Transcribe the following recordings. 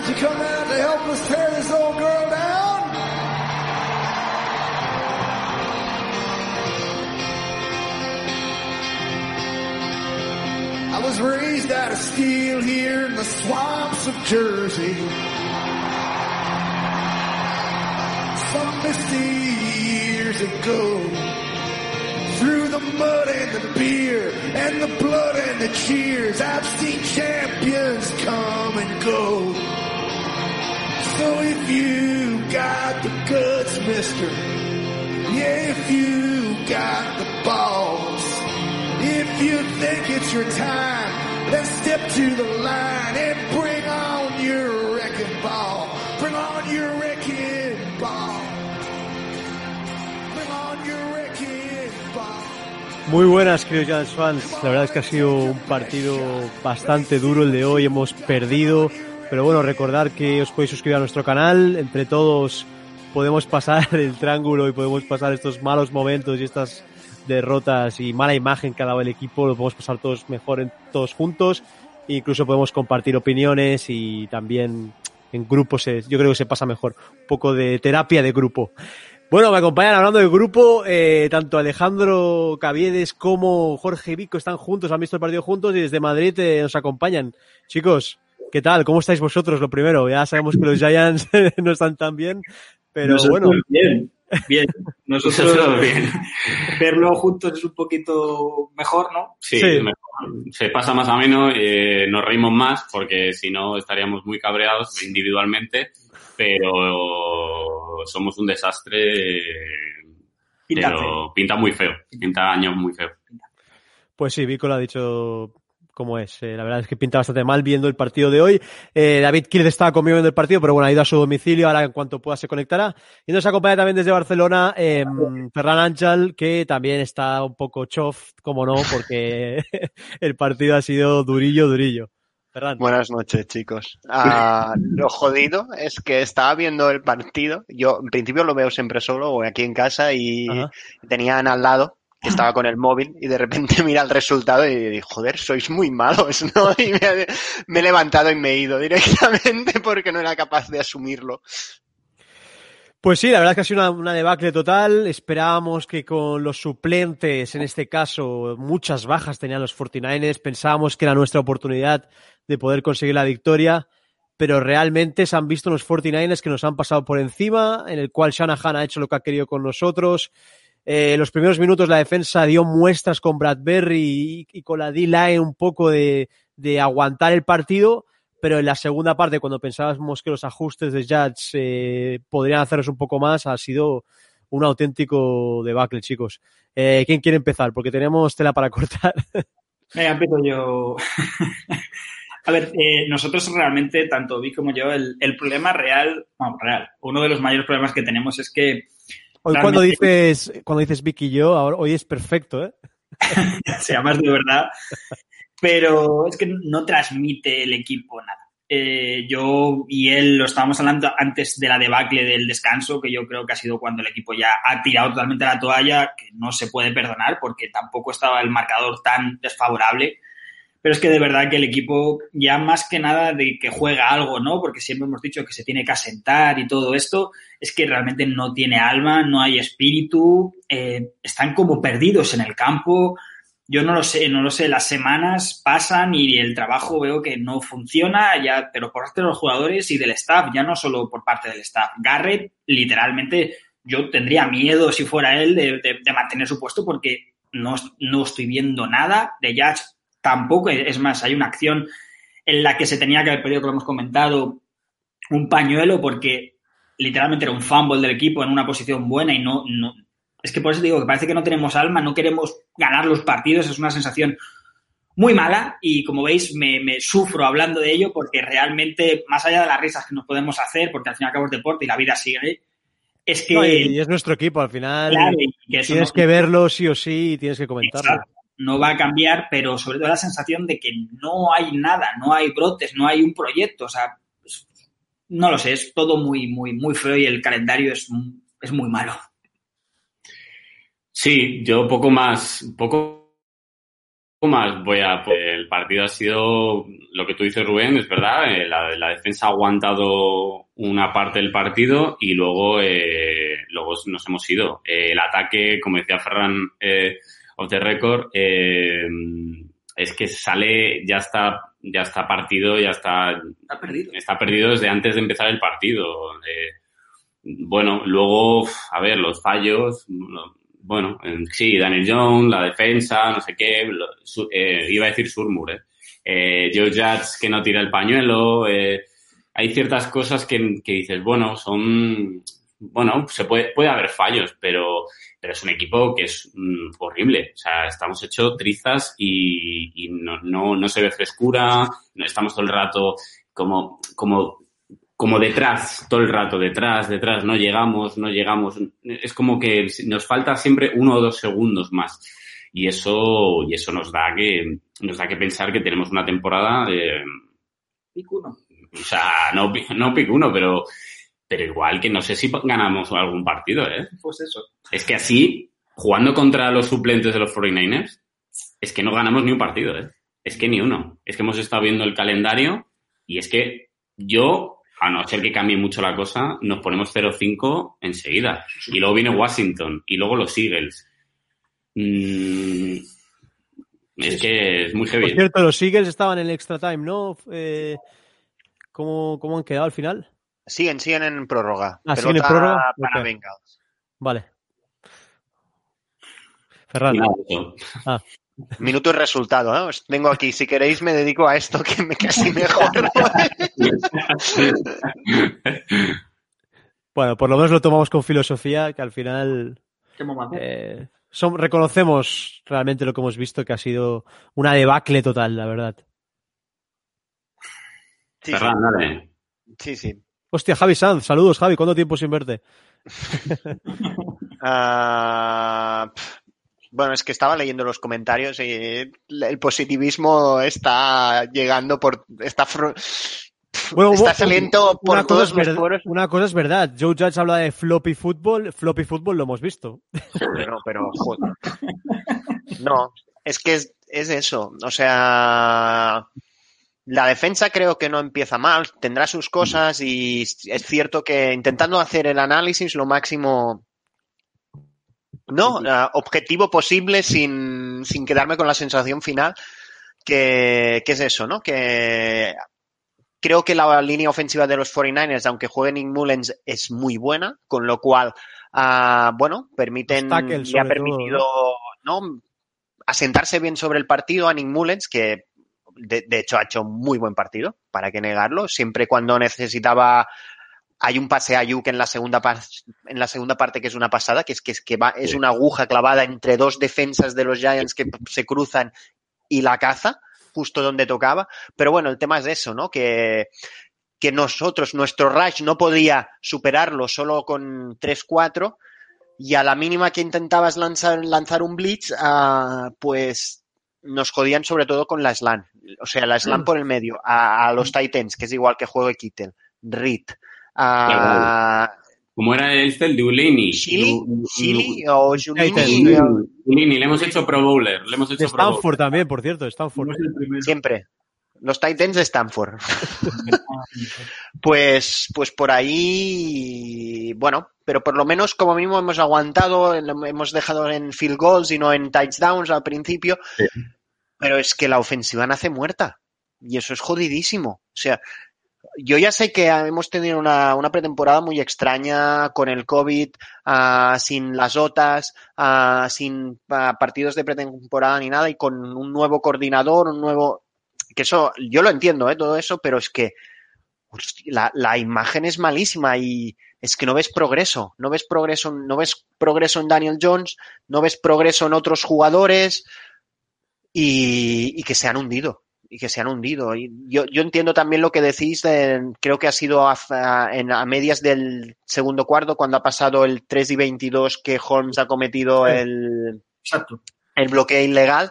guys, you come out to help us tear this old girl down? I was raised out of steel here in the swamps of Jersey. Some misty years ago through the mud and the beer and the blood and the cheers. I've seen champions come and go. So if you got the guts, mister, yeah, if you got the balls, if you think it's your time, then step to the line and bring on your wrecking ball. Bring on your wrecking ball. Bring on your wrecking ball. Muy buenas, queridos Giants fans. La verdad es que ha sido un partido bastante duro el de hoy. Hemos perdido. Pero bueno, recordar que os podéis suscribir a nuestro canal. Entre todos podemos pasar el triángulo y podemos pasar estos malos momentos y estas derrotas y mala imagen que ha dado el equipo. Lo podemos pasar todos mejor en, todos juntos. E incluso podemos compartir opiniones y también en grupos. Yo creo que se pasa mejor. Un poco de terapia de grupo. Bueno, me acompañan hablando del grupo, eh, tanto Alejandro Caviedes como Jorge Vico están juntos, han visto el partido juntos y desde Madrid eh, nos acompañan. Chicos, ¿qué tal? ¿Cómo estáis vosotros? Lo primero, ya sabemos que los Giants no están tan bien, pero Nosotros bueno, Bien, bien. Nosotros Nosotros bien. verlo juntos es un poquito mejor, ¿no? Sí, Sí. mejor. se pasa más ameno, eh, nos reímos más porque si no estaríamos muy cabreados individualmente, pero somos un desastre, Pinta pero pinta muy feo, pinta años muy feo. pues sí, Vico lo ha dicho como es. Eh, la verdad es que pinta bastante mal viendo el partido de hoy. Eh, David Kirk estaba conmigo viendo el partido, pero bueno, ha ido a su domicilio, ahora en cuanto pueda se conectará. Y nos acompaña también desde Barcelona eh, Ferran Ángel, que también está un poco chof, como no, porque el partido ha sido durillo, durillo. Ferran. Buenas noches, chicos. Ah, lo jodido es que estaba viendo el partido. Yo, en principio, lo veo siempre solo o aquí en casa y Ajá. tenían al lado que estaba con el móvil y de repente mira el resultado y digo, joder, sois muy malos, ¿no? Y me, he- levantado y me he ido directamente porque no era capaz de asumirlo. Pues sí, la verdad es que ha sido una, debacle total. Esperábamos que con los suplentes, en este caso, muchas bajas tenían los 49ers. Pensábamos que era nuestra oportunidad de poder conseguir la victoria, pero realmente se han visto los 49ers que nos han pasado por encima, en el cual Shanahan ha hecho lo que ha querido con nosotros. Eh, los primeros minutos la defensa dio muestras con Bradbury y, y con la D-line un poco de, de aguantar el partido, pero en la segunda parte, cuando pensábamos que los ajustes de Judge eh, podrían hacernos un poco más, ha sido un auténtico debacle, chicos. Eh, ¿Quién quiere empezar? Porque tenemos tela para cortar. Venga, empiezo yo. A ver, eh, nosotros realmente, tanto Vic como yo, el, el problema real, bueno, real, uno de los mayores problemas que tenemos es que Hoy cuando dices, cuando dices Vicky y yo, ahora, hoy es perfecto, ¿eh? sea más de verdad, pero es que no transmite el equipo nada. Eh, yo y él lo estábamos hablando antes de la debacle del descanso, que yo creo que ha sido cuando el equipo ya ha tirado totalmente la toalla, que no se puede perdonar porque tampoco estaba el marcador tan desfavorable. Pero es que de verdad que el equipo, ya más que nada de que juega algo, ¿no? Porque siempre hemos dicho que se tiene que asentar y todo esto, es que realmente no tiene alma, no hay espíritu, eh, están como perdidos en el campo. Yo no lo sé, no lo sé, las semanas pasan y el trabajo veo que no funciona, ya, pero por parte de los jugadores y del staff, ya no solo por parte del staff. Garrett, literalmente, yo tendría miedo si fuera él de, de- de mantener su puesto porque no, no estoy viendo nada de Judge tampoco. Es más, hay una acción en la que se tenía que haber pedido, que lo hemos comentado, un pañuelo porque literalmente era un fumble del equipo en una posición buena y no, no. Es que por eso digo que parece que no tenemos alma, no queremos ganar los partidos, es una sensación muy mala y como veis me, me sufro hablando de ello porque realmente, más allá de las risas que nos podemos hacer, porque al fin y al cabo es deporte y la vida sigue, es que... No, y, es nuestro equipo, al final claro, y que tienes no- que verlo sí o sí y tienes que comentarlo. Exacto. No va a cambiar, pero sobre todo la sensación de que no hay nada, no hay brotes, no hay un proyecto. O sea, no lo sé, es todo muy, muy, muy feo y el calendario es, es muy malo. Sí, yo poco más, poco más voy a... El partido ha sido lo que tú dices, Rubén, es verdad. eh, la, la defensa ha aguantado una parte del partido y luego, eh, luego nos hemos ido. Eh, el ataque, como decía Ferran of the record, eh, es que sale, ya está, ya está partido, ya está, Está perdido. está perdido desde antes de empezar el partido. Eh, bueno, luego, a ver, los fallos, no- bueno, sí, Daniel Jones, la defensa, no sé qué, lo- su- eh, iba a decir Surmur, eh. Eh, Joe Judge que no tira el pañuelo, hay ciertas cosas que, que dices, bueno, son, bueno, se puede, puede haber fallos, pero, pero es un equipo que es mm, horrible. O sea, estamos hechos trizas y, y no, no, no se ve frescura, no estamos todo el rato como, como, como detrás, todo el rato, detrás, detrás, no llegamos, no llegamos. Es como que nos falta siempre uno o dos segundos más. Y eso, y eso nos da que, nos da que pensar que tenemos una temporada de, Picuno. o sea, no, no pico uno, pero, pero igual que no sé si ganamos algún partido, ¿eh? Pues eso. Es que así, jugando contra los suplentes de los 49ers, es que no ganamos ni un partido, ¿eh? Es que ni uno. Es que hemos estado viendo el calendario y es que yo, a no ser que cambie mucho la cosa, nos ponemos 0-5 enseguida. Y luego viene Washington y luego los Eagles. Mm, es que es muy Por heavy. cierto, los Eagles estaban en el extra time, ¿no? Eh, ¿cómo, ¿Cómo han quedado al final? Siguen, siguen en prórroga. Ah, siguen en prórroga, para ok. Bengals. Vale. Ferran. Nada, eso. Minuto y resultado, ¿eh? Os tengo aquí. Si queréis, me dedico a esto que me casi mejor. Bueno, por lo menos lo tomamos con filosofía, que al final Qué momento. eh, reconocemos realmente lo que hemos visto, que ha sido una debacle total, la verdad. Sí, Ferran, dale. sí, sí. Hostia, Javi Sanz, saludos, Javi, ¿cuánto tiempo sin verte? Ah, bueno, es que estaba leyendo los comentarios y el positivismo está llegando por. Está, Bueno, está saliendo por todos los foros. una cosa es verdad, Joe Judge habla de floppy football, floppy football lo hemos visto. Pero, pero, joder. No, es que es, es eso. O sea, la defensa creo que no empieza mal, tendrá sus cosas y es cierto que intentando hacer el análisis lo máximo, no, Ah, objetivo posible sin, sin quedarme con la sensación final que, que es eso, ¿no? Que creo que la línea ofensiva de los 49ers, aunque juegue Nick Mullens, es muy buena, con lo cual, ah, bueno, permiten, le ha todo, permitido, ¿no? Asentarse bien sobre el partido a Nick Mullens, que de, de hecho ha hecho muy buen partido, para qué negarlo, siempre cuando necesitaba hay un pase a Ayuk en la segunda en la segunda parte que es una pasada, que es que, es, que va, es una aguja clavada entre dos defensas de los Giants que se cruzan y la caza justo donde tocaba. Pero bueno, el tema es eso, ¿no? Que, que nosotros, nuestro rush no podía superarlo solo con 3-4 y a la mínima que intentabas lanzar, lanzar un blitz, ah, pues nos jodían sobre todo con la slant. O sea, la slant por el medio, a, a los Titans, que es igual que juego Kittel, Reed, a ¿Cómo era este? El de Ulaney. Chili, Chili o. Ulaney, le hemos hecho Pro Bowler. Le hemos hecho Pro Bowler. Stanford también, por cierto, de Stanford. Siempre. Los Titans de Stanford. Pues, pues por ahí, bueno, pero por lo menos como mínimo hemos aguantado, hemos dejado en field goals y no en touchdowns al principio, Sí. pero es que la ofensiva nace muerta y eso es jodidísimo. O sea, yo ya sé que hemos tenido una, una pretemporada muy extraña con el COVID, ah, sin las OTAs, ah, sin ah, partidos de pretemporada ni nada y con un nuevo coordinador, un nuevo... Que eso, yo lo entiendo, ¿eh? todo eso, pero es que hostia, la, la imagen es malísima y es que no ves progreso, no ves progreso, no ves progreso en Daniel Jones, no ves progreso en otros jugadores y, y que se han hundido y que se han hundido. Y yo, yo entiendo también lo que decís, de- creo que ha sido a, a- en, a medias del segundo cuarto, cuando ha pasado el 3 y 22 que Holmes ha cometido el, Exacto. el bloqueo ilegal.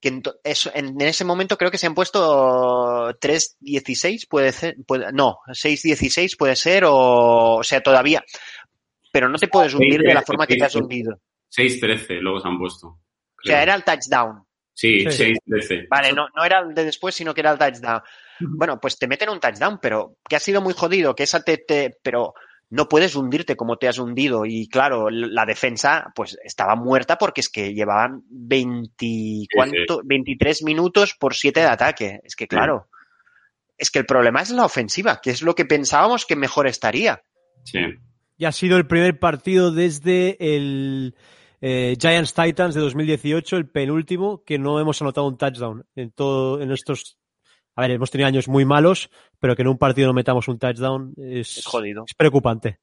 Que ento- eso, en, en ese momento creo que se han puesto 3-16, puede ser, puede- no, 6-16 puede ser, o, o sea, todavía. Pero no te puedes hundir de la forma que te has hundido. 6-13, luego se han puesto. O sea, era el touchdown. Sí, Sí. 6-13. Vale, no, no era el de después, sino que era el touchdown. Bueno, pues te meten un touchdown, pero que ha sido muy jodido, que esa te, te- pero no puedes hundirte como te has hundido. Y claro, la defensa, pues estaba muerta porque es que llevaban 20, ¿cuánto? 23 minutos por 7 de ataque. Es que claro, es que el problema es la ofensiva, que es lo que pensábamos que mejor estaría. Sí. Y ha sido el primer partido desde el eh, Giants Titans de 2018, el penúltimo, que no hemos anotado un touchdown en todo, en estos. A ver, hemos tenido años muy malos, pero que en un partido no metamos un touchdown es, Es jodido. es preocupante.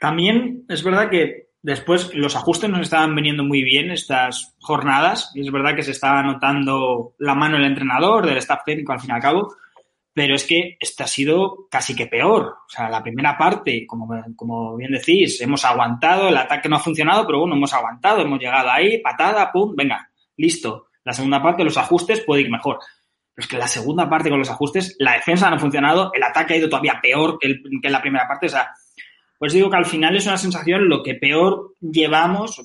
También es verdad que después los ajustes nos estaban viniendo muy bien estas jornadas y es verdad que se estaba notando la mano del entrenador, del staff técnico al fin y al cabo, pero es que este ha sido casi que peor. O sea, la primera parte, como, como bien decís, hemos aguantado, el ataque no ha funcionado, pero bueno, hemos aguantado, hemos llegado ahí, patada, pum, venga, listo. La segunda parte, los ajustes puede ir mejor. Pero es que la segunda parte con los ajustes, la defensa no ha funcionado, el ataque ha ido todavía peor que, el- que la primera parte. O sea, pues digo que al final es una sensación, lo que peor llevamos,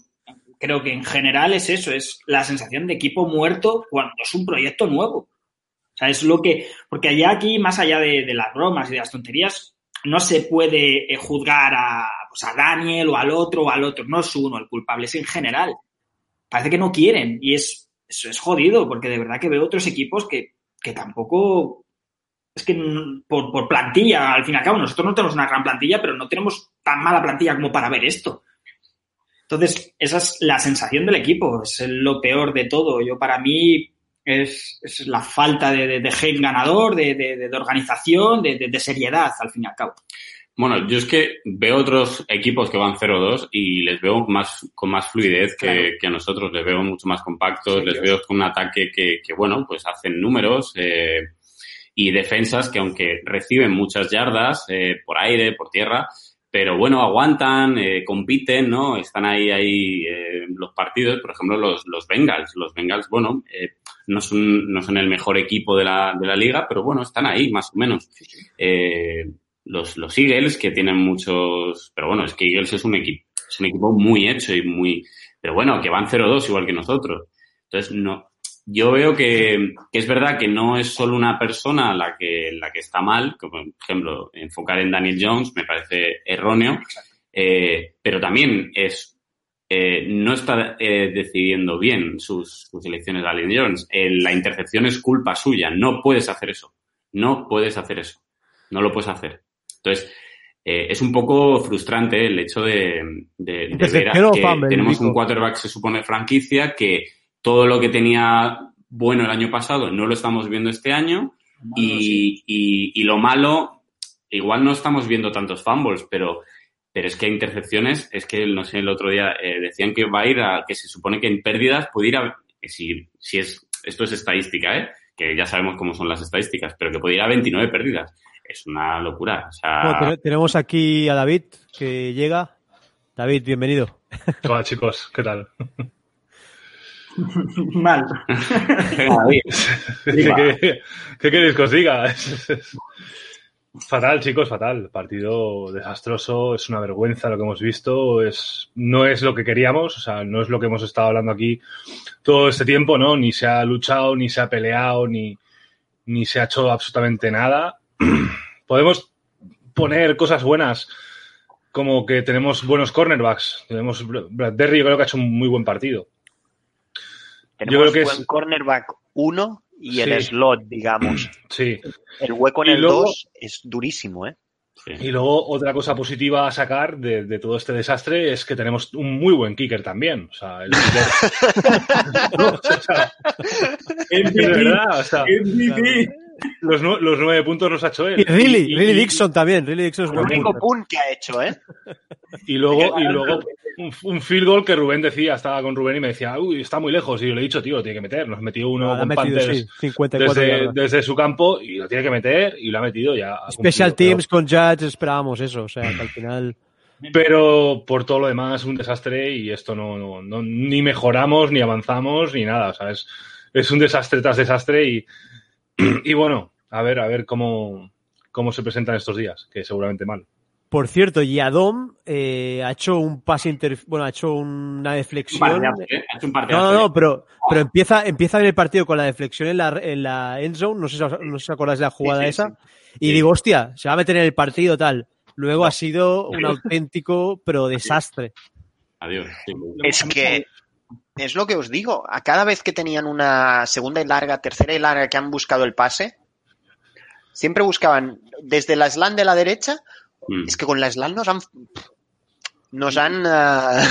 creo que en general es eso, es la sensación de equipo muerto cuando es un proyecto nuevo. O sea, es lo que, porque allá aquí, más allá de, de las bromas y de las tonterías, no se puede eh, juzgar a, pues a Daniel o al otro o al otro, no es uno el culpable, es en general. Parece que no quieren y es, eso es jodido, porque de verdad que veo otros equipos que, que tampoco es que mm, por, plantilla, al fin y al cabo, nosotros no tenemos una gran plantilla, pero no tenemos tan mala plantilla como para ver esto. Entonces, esa es la sensación del equipo, es lo peor de todo. Yo, para mí, es, es la falta de, de, hate ganador, de, de, organización, de, seriedad, al fin y al cabo. Bueno, yo es que veo otros equipos que van 0-2 y les veo más con más fluidez que, Claro. que a nosotros. Les veo mucho más compactos, Sí, les Dios. veo con un ataque que, que, bueno, pues hacen números eh, y defensas que aunque reciben muchas yardas eh, por aire, por tierra, pero bueno, aguantan, eh, compiten, ¿no? Están ahí, ahí eh, los partidos, por ejemplo, los, los Bengals. Los Bengals, bueno, eh, no, son, no son el mejor equipo de la, de la liga, pero bueno, están ahí, más o menos. Eh, los, los Eagles, que tienen muchos, pero bueno, es que Eagles es un equipo, es un equipo muy hecho y muy, pero bueno, que van 0-2 igual que nosotros. Entonces, no, yo veo que, que es verdad que no es solo una persona la que, la que está mal, como por ejemplo, enfocar en Daniel Jones me parece erróneo, eh, pero también es, eh, no está eh, decidiendo bien sus, sus elecciones Daniel Jones. Eh, la intercepción es culpa suya, no puedes hacer eso, no puedes hacer eso, no lo puedes hacer. Entonces, eh, es un poco frustrante el hecho de, de, de ver que fumble, tenemos un quarterback, se supone, franquicia, que todo lo que tenía bueno el año pasado no lo estamos viendo este año y, y, y lo malo, igual no estamos viendo tantos fumbles, pero, pero es que hay intercepciones, es que, no sé, el otro día eh, decían que va a ir a, que se supone que en pérdidas puede ir a, si, si es, esto es estadística, ¿eh? que ya sabemos cómo son las estadísticas, pero que puede ir a 29 pérdidas. Es una locura. O sea, Bueno, ten- tenemos aquí a David que llega. David, bienvenido. Hola chicos, ¿qué tal? Mal. David. ¿Qué, qué- qué queréis que os diga? Es- es- Fatal, chicos, fatal. Partido desastroso, es una vergüenza lo que hemos visto. Es, no es lo que queríamos, o sea, no es lo que hemos estado hablando aquí todo este tiempo, ¿no? Ni se ha luchado, ni se ha peleado, ni, ni se ha hecho absolutamente nada. Podemos poner cosas buenas, como que tenemos buenos cornerbacks. Tenemos Bradbury, yo creo que ha hecho un muy buen partido. Tenemos creo que buen es- cornerback 1 y el slot, digamos. Sí. El hueco en Y el luego- 2 es durísimo, ¿eh? Sí. Y luego otra cosa positiva a sacar de, de todo este desastre es que tenemos un muy buen kicker también. O sea, el kicker... No, o sea, es verdad, o sea, los, nu- los nueve puntos los ha hecho él. Y Riley, Y- Riley Dixon también. Riley Dixon es El único punt que ha hecho, ¿eh? Y luego, y luego un, un field goal que Rubén decía, estaba con Rubén y me decía, uy, está muy lejos. Y yo le he dicho, tío, lo tiene que meter. Nos metió uno Ha con metido, Panthers sí, 54 desde, desde su campo y lo tiene que meter y lo ha metido ya. ha Special cumplido, pero- Teams con Judge esperábamos eso. O sea, que al final... Pero por todo lo demás, un desastre y esto no, no, no- ni mejoramos, ni avanzamos, ni nada. O sea, es, es un desastre tras desastre y, y bueno, a ver, a ver cómo, cómo se presentan estos días, que seguramente mal. Por cierto, Yadom eh, ha hecho un pase inter... bueno, ha hecho una deflexión. ¿eh? Ha hecho un no, no, no, pero, pero empieza, empieza en el partido con la deflexión en la, en la end zone, no sé si, no sé si acordáis de la jugada Sí, sí, esa, sí. y Sí. digo, hostia, se va a meter en el partido tal. Luego ha sido un auténtico, pero desastre. Adiós. Es que es lo que os digo. A cada vez que tenían una segunda y larga, tercera y larga que han buscado el pase, siempre buscaban desde la slam de la derecha. Mm. Es que con la slam nos han. Nos han. ah,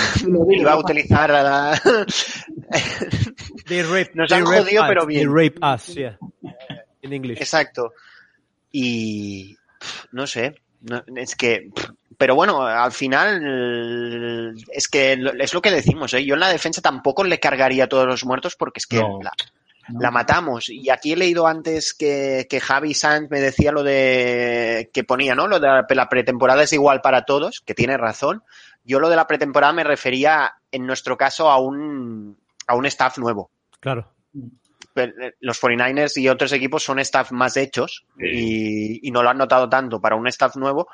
iba a utilizar. la- They rape, Nos they han rape jodido, us, pero they bien. rape us, yeah. In English. Exacto. Y. No sé. no- es que. Pero bueno, al final. Es que lo- es lo que decimos, ¿eh? Yo en la defensa tampoco le cargaría a todos los muertos porque es que No. la, la matamos. Y aquí he leído antes que, que Javi Sanz me decía lo de. que ponía, ¿no? Lo de la, la pretemporada es igual para todos, que tiene razón. Yo lo de la pretemporada me refería, en nuestro caso, a un, a un staff nuevo Claro. eh, los 49ers y otros equipos son staff más hechos Sí. y, y no lo han notado tanto para un staff nuevo.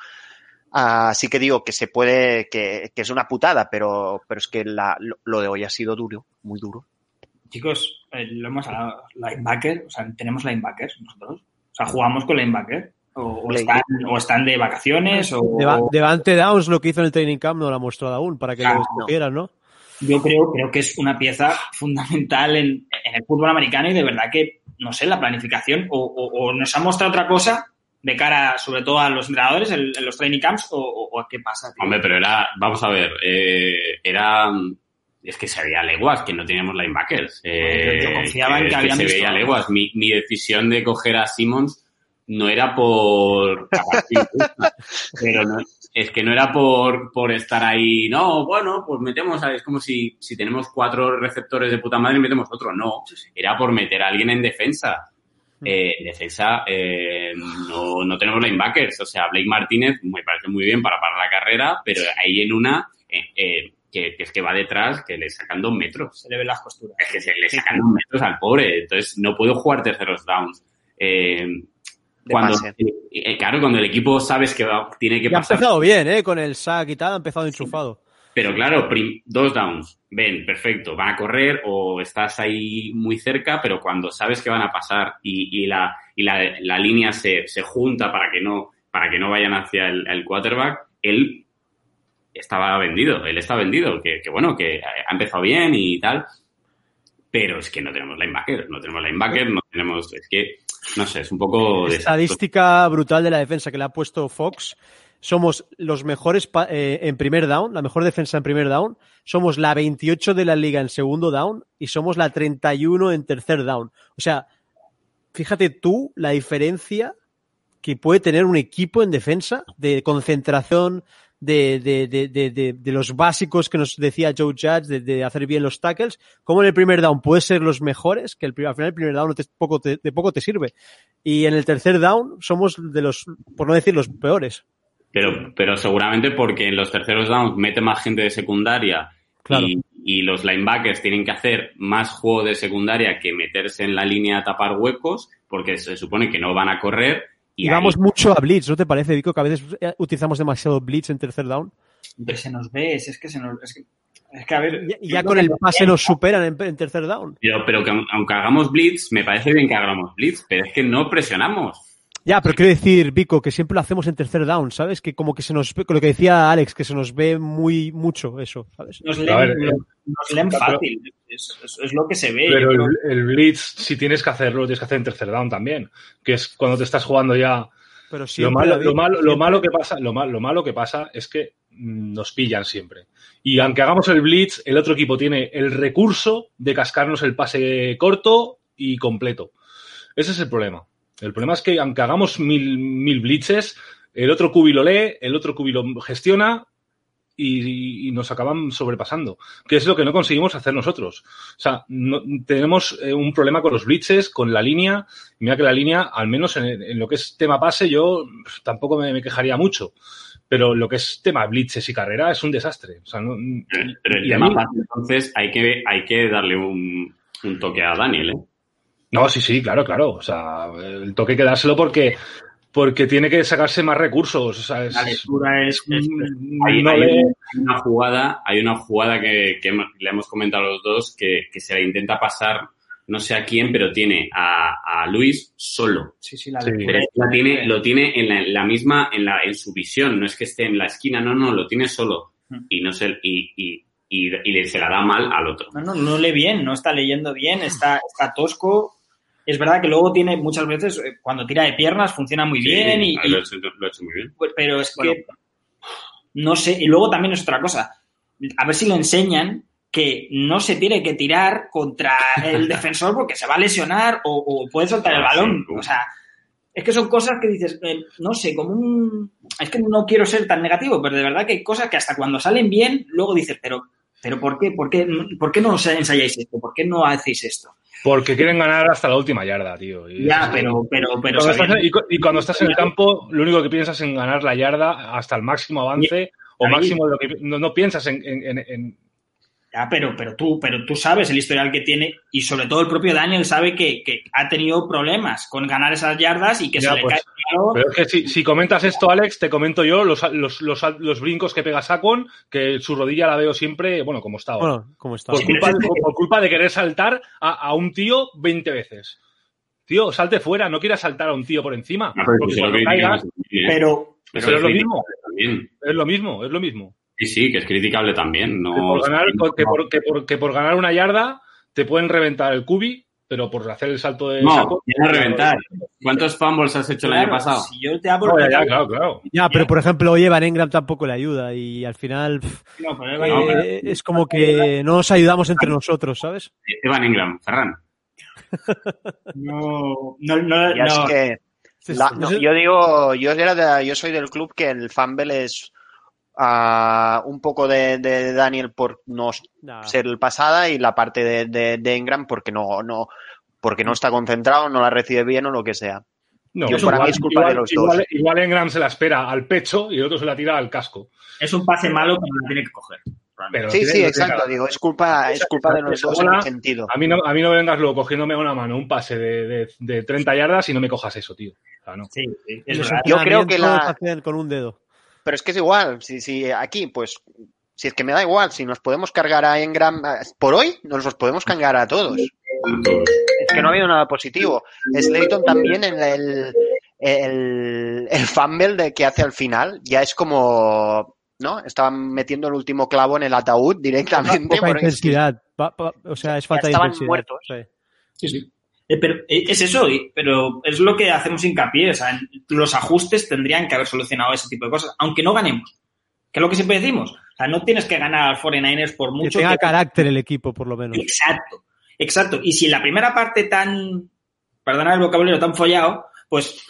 Así que digo que se puede, que, que es una putada, pero, pero es que la- lo, lo de hoy ha sido duro, muy duro. Chicos, eh, lo hemos hablado, linebacker, o sea, tenemos linebackers nosotros. O sea, jugamos con linebacker. O, o están, o están de vacaciones, o, Deva- Devante Downs lo que hizo en el training camp no lo ha mostrado aún para que Ah, lo escogieran, ¿no? yo creo, creo que es una pieza fundamental en, en el fútbol americano y de verdad que, no sé, la planificación o, o- o nos ha mostrado otra cosa de cara sobre todo a los entrenadores en, en los training camps o, o- qué pasa. tío? Hombre, pero era, vamos a ver, eh, era, es que se veía leguas que no teníamos linebackers. Eh, Yo confiaba en que habían se visto veía leguas. Mi, mi decisión de coger a Simmons no era por, pero no, es que no era por, por estar ahí, no, bueno, pues metemos, a- es como si, si tenemos cuatro receptores de puta madre y metemos otro, no, era por meter a alguien en defensa. Eh, en defensa eh, no, no tenemos linebackers, o sea, Blake Martínez me parece muy bien para parar la carrera, pero ahí en una eh, eh, que, que es que va detrás, que le sacan dos metros. Se le ven las costuras. Es que se le sacan dos metros al pobre, entonces no puedo jugar terceros downs. Eh, De cuando, eh, claro, cuando el equipo sabes que va- tiene que Y ha pasar, empezado bien, ¿eh? Con el sack y tal, ha empezado enchufado. Pero claro, dos downs, ven, perfecto, van a correr o estás ahí muy cerca, pero cuando sabes que van a pasar y, y la, y la, la línea se, se junta para que no, para que no vayan hacia el, el quarterback, él estaba vendido, él está vendido, que, que bueno, que ha empezado bien y tal, pero es que no tenemos linebacker, no tenemos linebacker, no tenemos, es que, no sé, es un poco... Estadística brutal de la defensa que le ha puesto Fox. Somos los mejores eh, en primer down, la mejor defensa en primer down. Somos la 28 de la liga en segundo down y somos la 31 en tercer down. O sea, fíjate tú la diferencia que puede tener un equipo en defensa de concentración, de, de, de, de, los básicos que nos decía Joe Judge, de, hacer bien los tackles, como en el primer down puede ser los mejores, que al final el primer down de poco te sirve. Y en el tercer down somos de los, por no decir los peores. Pero, pero seguramente porque en los terceros downs mete más gente de secundaria Claro. y, y los linebackers tienen que hacer más juego de secundaria que meterse en la línea a tapar huecos porque se supone que no van a correr. Y, Y, ahí- mucho a blitz, ¿no te parece, Vico? Que a veces eh, utilizamos demasiado blitz en tercer down. Pero se nos ve, es, es que se nos... Es que, es que a ver... Ya con el pase nos superan en, en tercer down. pero, pero que aun- aunque hagamos blitz, me parece bien que hagamos blitz, pero es que no presionamos. Ya, pero quiero decir, Vico, que siempre lo hacemos en tercer down, ¿sabes? Que como que se nos ve, con lo que decía Alex, que se nos ve muy mucho eso, ¿sabes? Nos A leen, ver, eh, nos leen pero- fácil, es, es- es lo que se ve. Pero el, el blitz, si tienes que hacerlo, lo tienes que hacer en tercer down también. Que es cuando te estás jugando ya. Pero Lo siempre, malo, David, lo, malo, lo, malo que pasa, lo, mal- lo malo que pasa es que mm, nos pillan siempre. Y aunque hagamos el blitz, el otro equipo tiene el recurso de cascarnos el pase corto y completo. Ese es el problema. El problema es que aunque hagamos mil, mil blitzes, el otro cubi lo lee, el otro cubi lo gestiona y, y nos acaban sobrepasando, que es lo que no conseguimos hacer nosotros. O sea, no- tenemos eh, un problema con los blitzes, con la línea. Mira que la línea, al menos en, en lo que es tema pase, yo tampoco me, me quejaría mucho. Pero lo que es tema blitzes y carrera es un desastre. O sea, no- Pero el tema mí- pase, entonces hay que, hay que darle un, un toque a Daniel, ¿eh? No, sí, sí, claro, claro. O sea, el toque hay que dárselo porque, porque tiene que sacarse más recursos. O sea, es- La lectura es... es- Hay, no hay le- una- hay una jugada, hay una jugada que, le hemos comentado los dos que, que se la intenta pasar no sé a quién, pero tiene a, a Luis solo. sí, sí, la Sí. Pero la tiene, lo tiene en la, en la misma, en la, en su visión, no es que esté en la esquina, no, no, lo tiene solo. Mm. Y no sé, y, y, y, y le- se la da mal al otro. No, no, no lee bien, no está leyendo bien, está, está tosco. Es verdad que luego tiene muchas veces, eh, cuando tira de piernas, funciona muy Sí, bien, y, y- lo, ha hecho, lo ha hecho muy bien. pero es Bueno. que no sé. Y luego también es otra cosa. A ver si le enseñan que no se tiene que tirar contra el defensor porque se va a lesionar o, o puede soltar el Ah, balón. O sea, es que son cosas que dices, eh, no sé, como un... Es que no quiero ser tan negativo, pero de verdad que hay cosas que hasta cuando salen bien, luego dices, pero, pero ¿por qué? ¿Por qué, por qué no os ensayáis esto? ¿Por qué no hacéis esto? Porque quieren ganar hasta la última yarda, tío. Y Ya, pero, pero, pero Cuando estás y, cu- y cuando estás en el campo, lo único que piensas es en ganar la yarda hasta el máximo avance o máximo de lo que no, no piensas en, en- en- Ya, pero, pero tú, pero tú sabes el historial que tiene y sobre todo el propio Daniel sabe que, que ha tenido problemas con ganar esas yardas y que Ya, se le pues, cae balón. Pero es que si, si comentas esto, Alex, te comento yo los, los, los, los brincos que pega Sacon, que su rodilla la veo siempre, bueno, como está ahora. Bueno, ¿cómo está? por, Sí, culpa, por- culpa de querer saltar a, a un tío 20 veces. Tío, salte fuera, no quieras saltar a un tío por encima. Ah, pero. Pero, es lo mismo. Es lo mismo, es lo mismo. Sí, sí, que es criticable también. No, Que por, ganar, que, por, que por- que por ganar una yarda te pueden reventar el cubi, pero por hacer el salto de No, ya no reventar. ¿Cuántos fumbles has hecho el año pasado? si yo te hablo... No, ya, ya, claro, claro. Ya, pero por ejemplo, hoy Evan Engram tampoco le ayuda y al final pff, No, pero eh, pero- es como que no nos ayudamos entre nosotros, ¿sabes? Evan Ingram, Ferran. no, no, no, Ya es que la- no, yo digo, yo, era de- yo soy del club que el fumble es ah, un poco de, de Daniel por no Nah. ser el pasada y la parte de, de, de Ingram porque no, no, porque no está concentrado, no la recibe bien o lo que sea. No, Yo, para mí es culpa de los dos. igual, igual Engram se la espera al pecho y el otro se la tira al casco. Es un pase malo que no tiene que coger. Pero Sí, tiene- sí, exacto. Digo, es culpa, es culpa de los dos en ese sentido. A mí, no, a mí no me vengas luego cogiéndome a una mano un pase de, de, de 30 yardas y no me cojas eso, tío. O sea, no. Sí, es. Yo creo que la- con un dedo. Pero es que es igual. Si, si aquí, pues, si es que me da igual, si nos podemos cargar a Engram por hoy, nos los podemos cargar a todos. Es que no ha habido nada positivo. Slayton también en el, el, el fumble de que hace al final, ya es como, ¿no? Estaban metiendo el último clavo en el ataúd directamente. Poca es que- intensidad. Va- o sea, es falta de estaban intensidad. muertos. Sí. Sí, sí. Eh, pero eh, es eso, pero es lo que hacemos hincapié. O sea, los ajustes tendrían que haber solucionado ese tipo de cosas, aunque no ganemos. Que es lo que siempre decimos. O sea, no tienes que ganar al 49ers por Que mucho tenga que- carácter el equipo, por lo menos. Exacto, exacto. Y si en la primera parte tan, perdona el vocabulario, tan follado, pues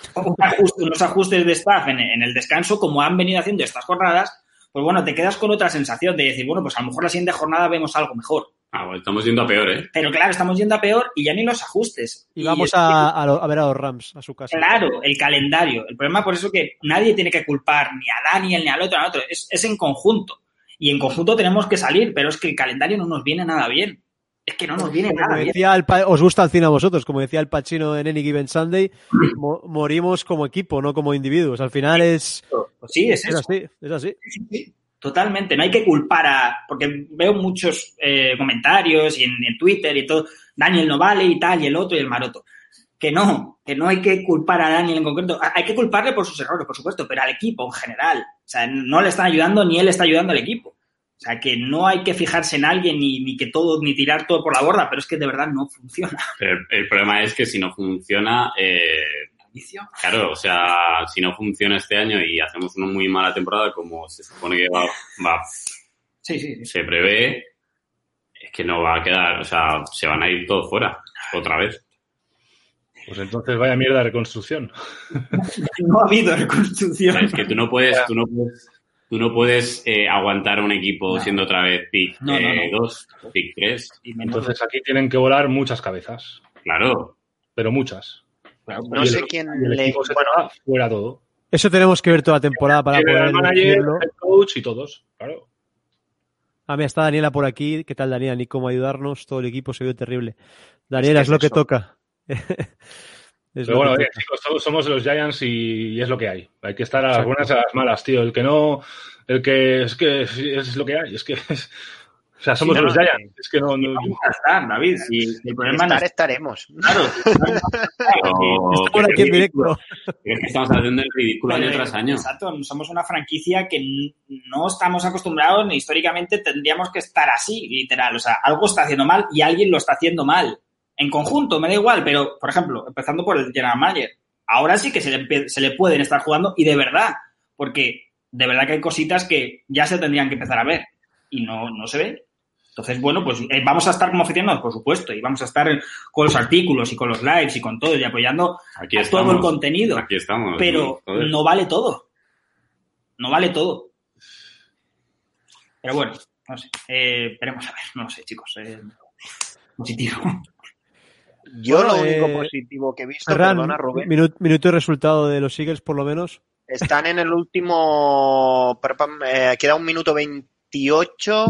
unos ajustes de staff en, en el descanso, como han venido haciendo estas jornadas, pues bueno, te quedas con otra sensación de decir, bueno, pues a lo mejor la siguiente jornada vemos algo mejor. Ah, bueno, estamos yendo a peor, ¿eh? Pero claro, estamos yendo a peor y ya ni los ajustes. Y vamos a, a lo- a ver a los Rams, a su casa. Claro, el calendario. El problema por eso que nadie tiene que culpar ni a Daniel ni al otro, al otro. Es, es en conjunto. Y en conjunto tenemos que salir, pero es que el calendario no nos viene nada bien. Es que no nos viene Como nada bien. decía el Pa- os gusta el cine a vosotros, como decía el Pachino en Any Given Sunday, mo- morimos como equipo, no como individuos. Al final es, Pues sí, es es eso. así, es así. Sí, sí, Totalmente, no hay que culpar a. Porque veo muchos eh, comentarios y en, Twitter y todo. Daniel no vale y tal, y el otro y el maroto. Que no, que no hay que culpar a Daniel en concreto. Hay que culparle por sus errores, por supuesto, pero al equipo en general. O sea, no le están ayudando ni él está ayudando al equipo. O sea, que no hay que fijarse en alguien ni, ni que todo, ni tirar todo por la borda, pero es que de verdad no funciona. Pero el, el problema es que si no funciona, eh, claro, o sea, si no funciona este año y hacemos una muy mala temporada, como se supone que va, va- Sí, sí, sí. se prevé, es que no va a quedar, o sea, se van a ir todos fuera, otra vez. Pues entonces vaya mierda de reconstrucción. No ha habido O reconstrucción. sea, es que tú no puedes, tú no puedes, tú no puedes eh, aguantar un equipo No. siendo otra vez pick No, no, eh, no. 2, pick 3. Y menos- Entonces aquí tienen que volar muchas cabezas, Claro, pero muchas. No sé el- quién le. Bueno, fuera todo. Eso tenemos que ver toda la temporada para poder el manager, el coach y todos, claro. Ah, mira, está Daniela por aquí. ¿Qué tal, Daniela? Ni cómo ayudarnos. Todo el equipo se vio terrible. Daniela, que es, lo que toca. Es Pero lo bueno, chicos, somos- somos los Giants y, y es lo que hay. Hay que estar a las buenas y a las malas, tío. El que no, el que es que es, es lo que hay. Es que es- o sea, somos Sí, no, los no, Giants. Es que no, no- Vamos a estar, David. Si el problema no Estar es estaremos. claro. Pero- Estamos aquí en directo. Es que estamos haciendo el ridículo año tras año. Exacto, somos una franquicia que no estamos acostumbrados ni históricamente tendríamos que estar así, literal. O sea, algo está haciendo mal y alguien lo está haciendo mal. En conjunto, me da igual, pero, por ejemplo, empezando por el General Manager, ahora sí que se le, se le pueden estar jugando y de verdad, porque de verdad que hay cositas que ya se tendrían que empezar a ver y no, no se ven. Entonces, bueno, pues eh, vamos a estar como aficionados, por supuesto, y vamos a estar con los artículos y con los likes y con todo y apoyando Aquí a estamos. todo el contenido Aquí estamos. pero joder. no vale todo. No vale todo. Pero bueno, no sé. Eh, veremos a ver, no lo sé, chicos. eh, positivo. Yo Bueno, lo único eh, positivo que he visto, Ferran, perdona Rubén, minuto, minuto y resultado de los Eagles, por lo menos. están en el último, eh, queda un minuto 28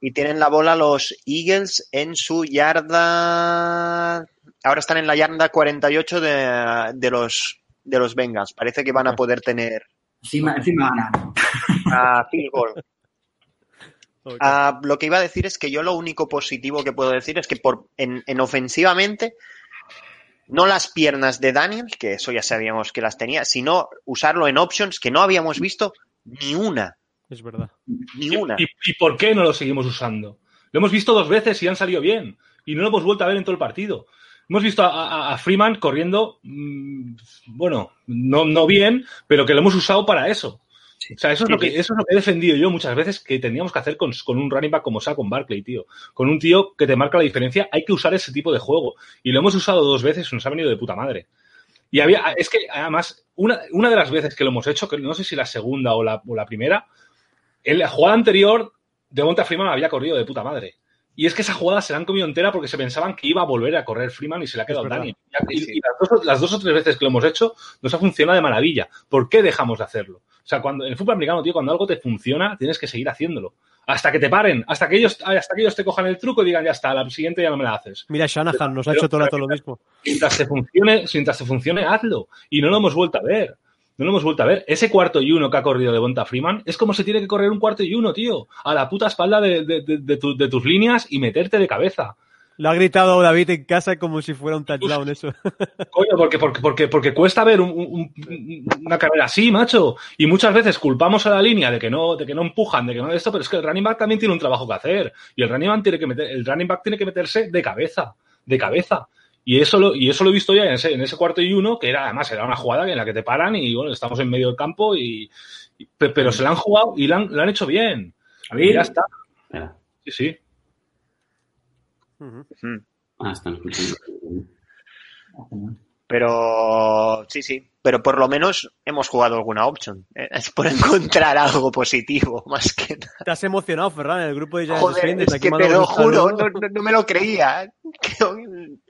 y tienen la bola los Eagles en su yarda, ahora están en la yarda 48 de, de los de los Bengals. Parece que van a poder tener Encima, encima ganan. a field goal. Ah, lo que iba a decir es que yo lo único positivo que puedo decir es que por, en, en ofensivamente, no las piernas de Daniel, que eso ya sabíamos que las tenía, sino usarlo en options que no habíamos visto ni una, Es verdad. ni una. ¿Y, y por qué no lo seguimos usando? Lo hemos visto dos veces y han salido bien. Y no lo hemos vuelto a ver en todo el partido. Hemos visto a, a- a Freeman corriendo, mm, bueno, no, no bien, pero que lo hemos usado para eso. O sea, eso es, lo que, eso es lo que he defendido yo muchas veces que teníamos que hacer con, con un running back como sea con Barkley, tío. Con un tío que te marca la diferencia, hay que usar ese tipo de juego. Y lo hemos usado dos veces y nos ha venido de puta madre. Y había, es que además, una, una de las veces que lo hemos hecho, que no sé si la segunda o la, o la primera, en la jugada anterior, de Monta Freeman había corrido de puta madre. Y es que esa jugada se la han comido entera porque se pensaban que iba a volver a correr Freeman y se le ha quedado. Daniel. Y, las, dos, las dos o tres veces que lo hemos hecho, nos ha funcionado de maravilla. ¿Por qué dejamos de hacerlo? O sea, cuando en el fútbol americano, tío, cuando algo te funciona, tienes que seguir haciéndolo. Hasta que te paren, hasta que ellos, hasta que ellos te cojan el truco y digan, ya está, la siguiente ya no me la haces. Mira, Shanahan nos ha hecho todo el rato lo mismo. Mientras te funcione, mientras te funcione, hazlo. Y no lo hemos vuelto a ver. No lo hemos vuelto a ver. Ese cuarto y uno que ha corrido de Bonta Freeman es como se tiene que correr un cuarto y uno, tío. A la puta espalda de, de- de- de tu- de tus líneas y meterte de cabeza. Lo ha gritado David en casa como si fuera un touchdown eso. Coño, porque, porque, porque, porque cuesta ver un- un- un- una carrera así, macho. Y muchas veces culpamos a la línea de que no, de que no empujan, de que no esto, pero es que el running back también tiene un trabajo que hacer. Y el running back tiene que meter, el running back tiene que meterse de cabeza, de cabeza. Y eso lo, y eso lo he visto ya en ese, en ese cuarto y uno, que era además era una jugada en la que te paran y bueno, estamos en medio del campo y, y- pe- pero se la han jugado y la han, la han hecho bien. David, Y ya está. Espera. Sí, sí. Mm. Ah, están escuchando. Pero sí, sí. Pero por lo menos hemos jugado alguna option. ¿eh? Es por encontrar algo positivo, más que nada. Te has emocionado, Ferran, en el grupo de Joder, es que te lo juro, no- no me lo creía.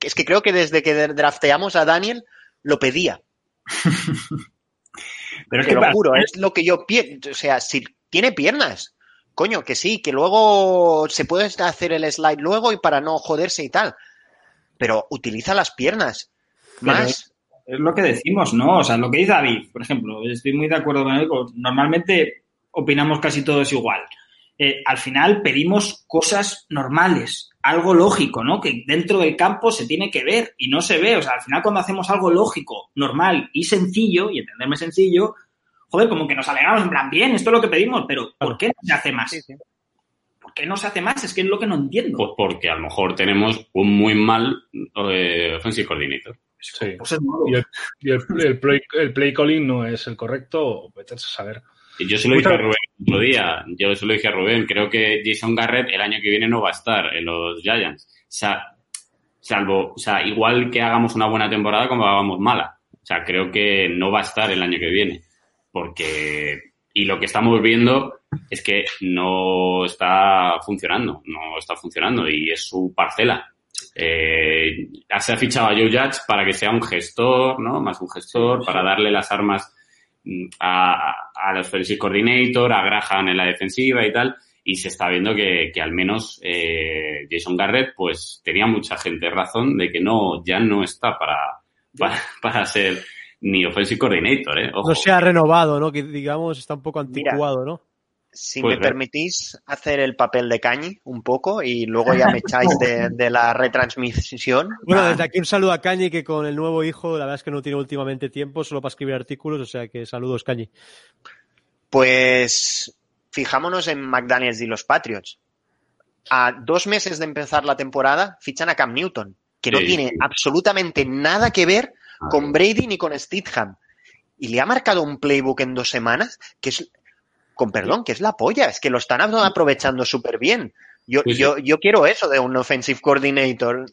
Es que creo que desde que drafteamos a Daniel lo pedía. pero es Te que lo juro, es lo que yo pienso. O sea, si tiene piernas, coño, que sí, que luego se puede hacer el slide luego y para no joderse y tal. Pero utiliza las piernas. Pero Más. es lo que decimos, ¿no? O sea, lo que dice David, por ejemplo, estoy muy de acuerdo con él, normalmente opinamos casi todos igual. Eh, al final pedimos cosas normales, algo lógico, ¿no? Que dentro del campo se tiene que ver y no se ve. O sea, al final cuando hacemos algo lógico, normal y sencillo, y entenderme sencillo, joder, como que nos alegramos en plan, bien, esto es lo que pedimos, pero ¿por qué no se hace más? Sí, sí. ¿Por qué no se hace más? Es que es lo que no entiendo. Pues porque a lo mejor tenemos un muy mal eh, offensive coordinator. sí. Pues es nuevo. Y, el, y el- el play, el play calling no es el correcto, vete a saber. Y Yo se lo dije a Rubén el otro día, yo se lo dije a Rubén, creo que Jason Garrett el año que viene no va a estar en los Giants. O sea, salvo, o sea, igual que hagamos una buena temporada como hagamos mala. O sea, creo que no va a estar el año que viene. Porque, y lo que estamos viendo es que no está funcionando, no está funcionando y es su parcela. Eh, se ha fichado a Joe Judge para que sea un gestor, ¿no? Más un gestor, para darle las armas a, a los offensive coordinator, a Graham en la defensiva y tal, y se está viendo que, que al menos eh, Jason Garrett pues tenía mucha gente razón de que no, ya no está para, para, para ser ni offensive coordinator, ¿eh? Ojo. No se ha renovado, ¿no? Que digamos está un poco anticuado, ¿no? Si Pues me permitís hacer el papel de Cañi un poco y luego ya me echáis de, de la retransmisión. Bueno, Ah, desde aquí un saludo a Cañi, que con el nuevo hijo, la verdad es que no tiene últimamente tiempo solo para escribir artículos, o sea que saludos, Cañi. Pues fijámonos en McDaniels y los Patriots. A dos meses de empezar la temporada fichan a Cam Newton, que no Sí. tiene absolutamente nada que ver con Brady ni con Stidham. Y le ha marcado un playbook en dos semanas que es, con perdón, que es la polla. Es que lo están aprovechando súper bien. Yo, Sí, sí. yo, yo quiero eso de un offensive coordinator.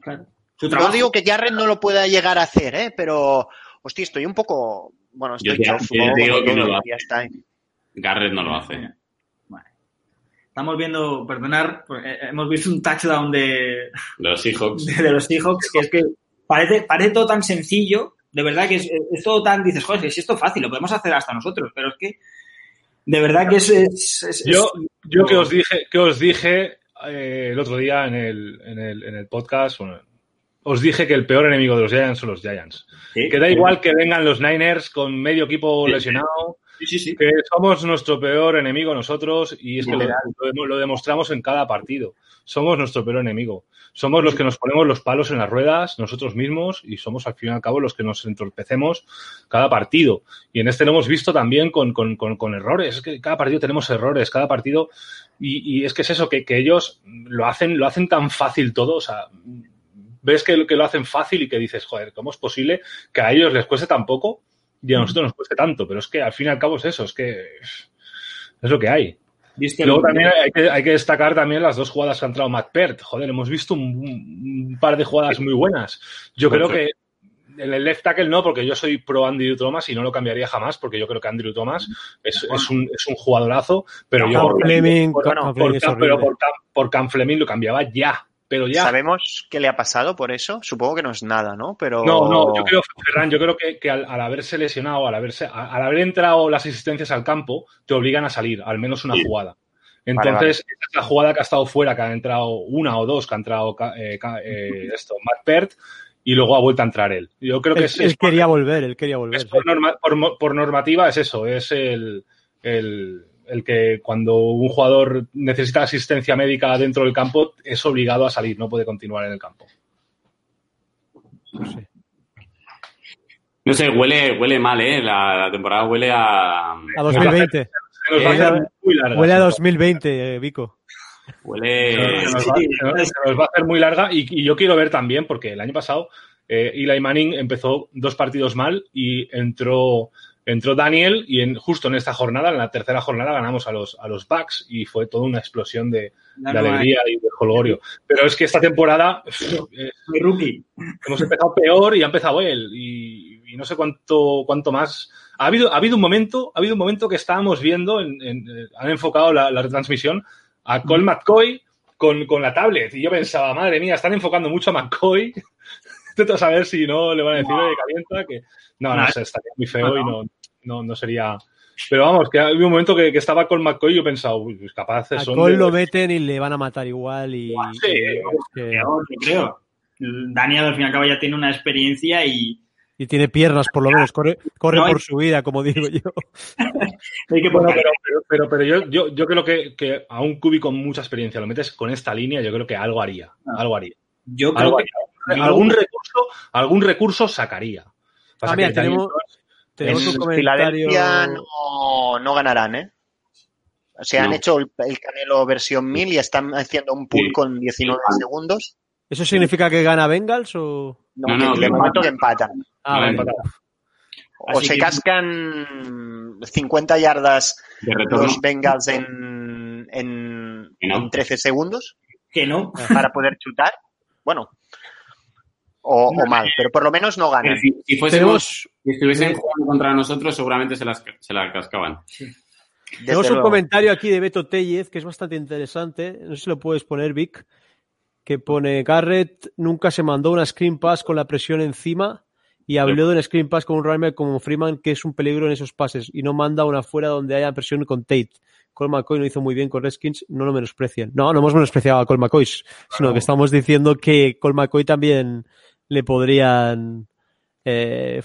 Claro. No digo que Jarrett no lo pueda llegar a hacer, ¿eh? pero, hostia, estoy un poco. Bueno, Yo estoy yo digo que todo, no lo ya está. ¿eh? Garrett no lo hace. Vale. Estamos viendo, perdonar, pues, eh, hemos visto un touchdown de, Los Seahawks. de, de los Seahawks, que es que parece, parece todo tan sencillo, de verdad que es, es todo tan, dices, joder, si esto es fácil, lo podemos hacer hasta nosotros, pero es que, de verdad que es... es- es- Yo, yo que os dije, que os dije eh, el otro día en el, en el, en el podcast, bueno, os dije que el peor enemigo de los Giants son los Giants. Sí, Que da igual que vengan los Niners con medio equipo lesionado, Sí, sí, sí. que somos nuestro peor enemigo nosotros y es que lo, Literal. lo- lo demostramos en cada partido. Somos nuestro peor enemigo. Somos los que nos ponemos los palos en las ruedas nosotros mismos y somos al fin y al cabo los que nos entorpecemos cada partido. Y en este lo hemos visto también con, con- con- con errores. Es que cada partido tenemos errores, cada partido. Y, y es que es eso, que, que ellos lo hacen, lo hacen tan fácil todo. O sea, ves que, que lo hacen fácil y que dices, joder, ¿cómo es posible que a ellos les cueste tan poco y a nosotros nos cueste tanto? Pero es que al fin y al cabo es eso, es que es lo que hay. ¿Viste luego también hay que, hay que destacar también las dos jugadas que ha entrado Matt Pert. Joder, hemos visto un, un par de jugadas muy buenas. Yo creo que en el left tackle no, porque yo soy pro Andrew Thomas y no lo cambiaría jamás, porque yo creo que Andrew Thomas es, es un, es un jugadorazo, pero yo Cam por, Fleming, por- Cam por Fleming es Cam- horrible. pero por Cam- por Cam Fleming lo cambiaba ya. Pero ya. ¿Sabemos qué le ha pasado por eso? Supongo que no es nada, ¿no? Pero... No, no, yo creo, Ferran, yo creo que, que al, al haberse lesionado, al, haberse, al haber entrado las asistencias al campo, te obligan a salir, al menos una Sí. jugada. Entonces, Vale, vale. esa es la jugada que ha estado fuera, que ha entrado una o dos, que ha entrado eh, eh, esto, Matt Pert, y luego ha vuelto a entrar él. Yo creo que Él, es, él es- quería volver, él quería volver. es sí. por, norma- por mo- por normativa es eso, es el, el, el que cuando un jugador necesita asistencia médica dentro del campo, es obligado a salir, no puede continuar en el campo. Sí. No sé, huele, huele mal, ¿eh? La, la temporada huele a... A 2020. Se nos va a Huele a- hacer muy larga. Huele a sí. 2020, eh, Vico. Huele... Se nos, va, se nos- se nos va a hacer muy larga y, y yo quiero ver también, porque el año pasado eh, Eli Manning empezó dos partidos mal y entró, entró Daniel y en, justo en esta jornada, en la tercera jornada, ganamos a los, a los Bucks y fue toda una explosión de, alegría y de jolgorio. Pero es que esta temporada eh, rookie. hemos empezado peor y ha empezado él y, y no sé cuánto, cuánto más. Ha habido, ha habido un momento, ha habido un momento que estábamos viendo, en, en- eh, han enfocado la, la retransmisión a Cole McCoy con, con la tablet y yo pensaba, madre mía, están enfocando mucho a McCoy. Intento saber si no le van a decir, oye, calienta, que no, no, No, sé, estaría muy feo y no, no, no sería. Pero vamos, que ha habido un momento que, que estaba con McCoy y yo pensaba, uy, pues capaz A son Cole de- lo meten y le van a matar igual y... Sí, y es que- creo. Daniel al fin y al cabo ya tiene una experiencia y y tiene piernas por lo menos, corre, corre No hay- por su vida, como digo yo. hay que Bueno, poner- pero, pero, pero, pero yo, yo, yo creo que, que a un cubi con mucha experiencia lo metes con esta línea, yo creo que algo haría. Algo haría. yo creo Algo que haría. Algún recurso, algún recurso sacaría. Pasa Ah, mira, que Daniel tenemos, tenemos en un comentario... Filadelfia no, no ganarán, ¿eh? O sea, han No. hecho el, el Canelo versión 1000 y están haciendo un pull Sí. con 19 Sí. segundos. ¿Eso significa que gana Bengals o...? No, No, que no, le que momento que empatan. Ah, No, vale. empatado. O Así se que- cascan 50 yardas los Bengals en, en, no. en 13 segundos que no. para poder chutar. Bueno, o, o mal, pero por lo menos no ganan. Si, si fuésemos, si estuviesen jugando contra nosotros, seguramente se las, se las cascaban. Desde tenemos un luego. comentario aquí de Beto Tellez que es bastante interesante. No sé si lo puedes poner, Vic. Que pone Garrett nunca se mandó una screen pass con la presión encima y habló de un screen pass con un runner como Freeman que es un peligro en esos pases y no manda una fuera donde haya presión con Tate. Cole McCoy lo hizo muy bien con Redskins, no lo menosprecien. No, no hemos menospreciado a Cole McCoy, sino que estamos diciendo que Cole McCoy también le podrían eh,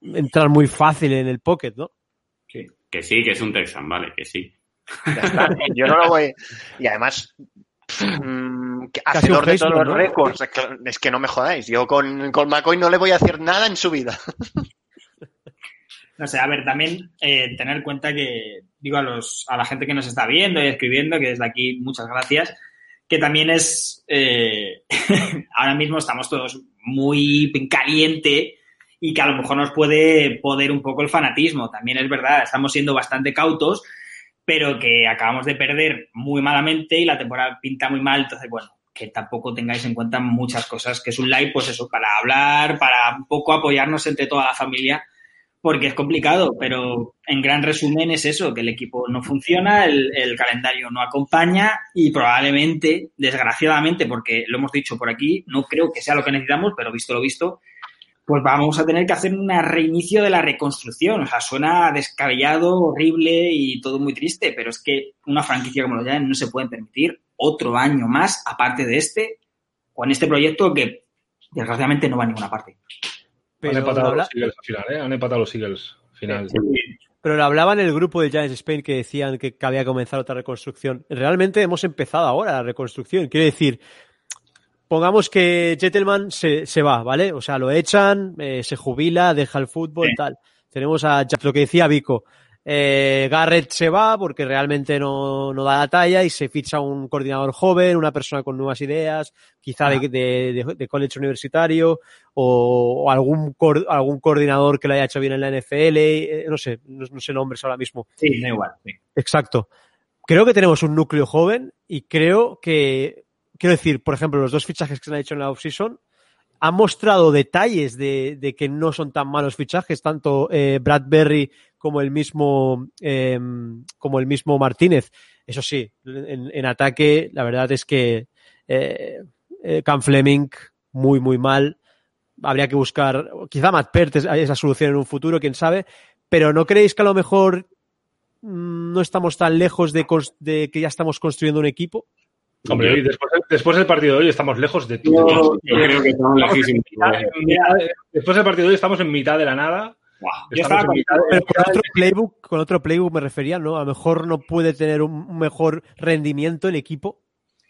entrar muy fácil en el pocket, ¿no? Sí. Que sí, que es un Texan, vale, que sí. Ya está. Yo no lo voy. Y además, mm, hacedor de todos los récords. Es que no me jodáis. Yo con, con McCoy no le voy a hacer nada en su vida. No sé, a ver, también eh, tener en cuenta que, digo a, los, a la gente que nos está viendo y escribiendo, que desde aquí muchas gracias, que también es, eh, ahora mismo estamos todos muy caliente y que a lo mejor nos puede poder un poco el fanatismo. También es verdad, estamos siendo bastante cautos, pero que acabamos de perder muy malamente y la temporada pinta muy mal, entonces, bueno, que tampoco tengáis en cuenta muchas cosas, que es un live, pues eso, para hablar, para un poco apoyarnos entre toda la familia porque es complicado, pero en gran resumen es eso, que el equipo no funciona, el, calendario no acompaña y probablemente, desgraciadamente, porque lo hemos dicho por aquí, no creo que sea lo que necesitamos, pero visto lo visto, pues vamos a tener que hacer un reinicio de la reconstrucción. O sea, suena descabellado, horrible y todo muy triste, pero es que una franquicia como los Giants no se puede permitir otro año más, aparte de este, con este proyecto que desgraciadamente no va a ninguna parte. Han empatado los Eagles al final, ¿eh? Han empatado los Eagles final. Pero lo hablaba en el grupo de Giants Spain que decían que había que comenzar otra reconstrucción. Realmente hemos empezado ahora la reconstrucción. Quiere decir, pongamos que Gentleman se, se va, ¿vale? O sea, lo echan, eh, se jubila, deja el fútbol, sí. tal. Tenemos a lo que decía Vico. Eh, Garrett se va porque realmente no, no, da la talla y se ficha un coordinador joven, una persona con nuevas ideas, quizá de, de, de, college universitario o, o algún, algún coordinador que lo haya hecho bien en la NFL, eh, no sé, no, no, sé nombres ahora mismo. Sí, da igual. Sí. Exacto. Creo que tenemos un núcleo joven y creo que, quiero decir, por ejemplo, los dos fichajes que se han hecho en la offseason han mostrado detalles de, de, que no son tan malos fichajes, tanto eh, Bradbury como el mismo eh, como el mismo Martínez. Eso sí, en, en ataque la verdad es que eh, eh, Cam Fleming muy muy mal. Habría que buscar, quizá Matt Pert es esa solución en un futuro, quién sabe. Pero ¿no creéis que a lo mejor mmm, no estamos tan lejos de, de que ya estamos construyendo un equipo? Hombre, hoy, después, después, del partido de hoy estamos lejos de todo. Yo, yo creo que estamos lejísimos. Después del partido de hoy estamos en mitad de la nada. Wow. Con, mitad, pero con otro playbook, con otro playbook me refería, ¿no? A lo mejor no puede tener un mejor rendimiento el equipo.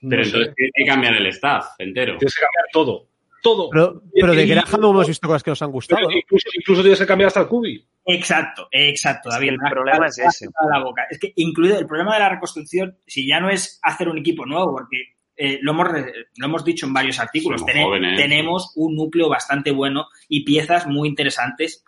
Pero no entonces tiene que cambiar el staff entero. Tienes que cambiar todo. Todo. Pero, pero de Graham no hemos visto cosas que nos han gustado. ¿no? Incluso, incluso, tienes que cambiar hasta el cubi. Exacto, exacto, David. Es el problema es ese. La boca. Es que incluido el problema de la reconstrucción, si ya no es hacer un equipo nuevo, porque eh, lo, hemos, lo hemos dicho en varios artículos, Ten, jóvenes. tenemos un núcleo bastante bueno y piezas muy interesantes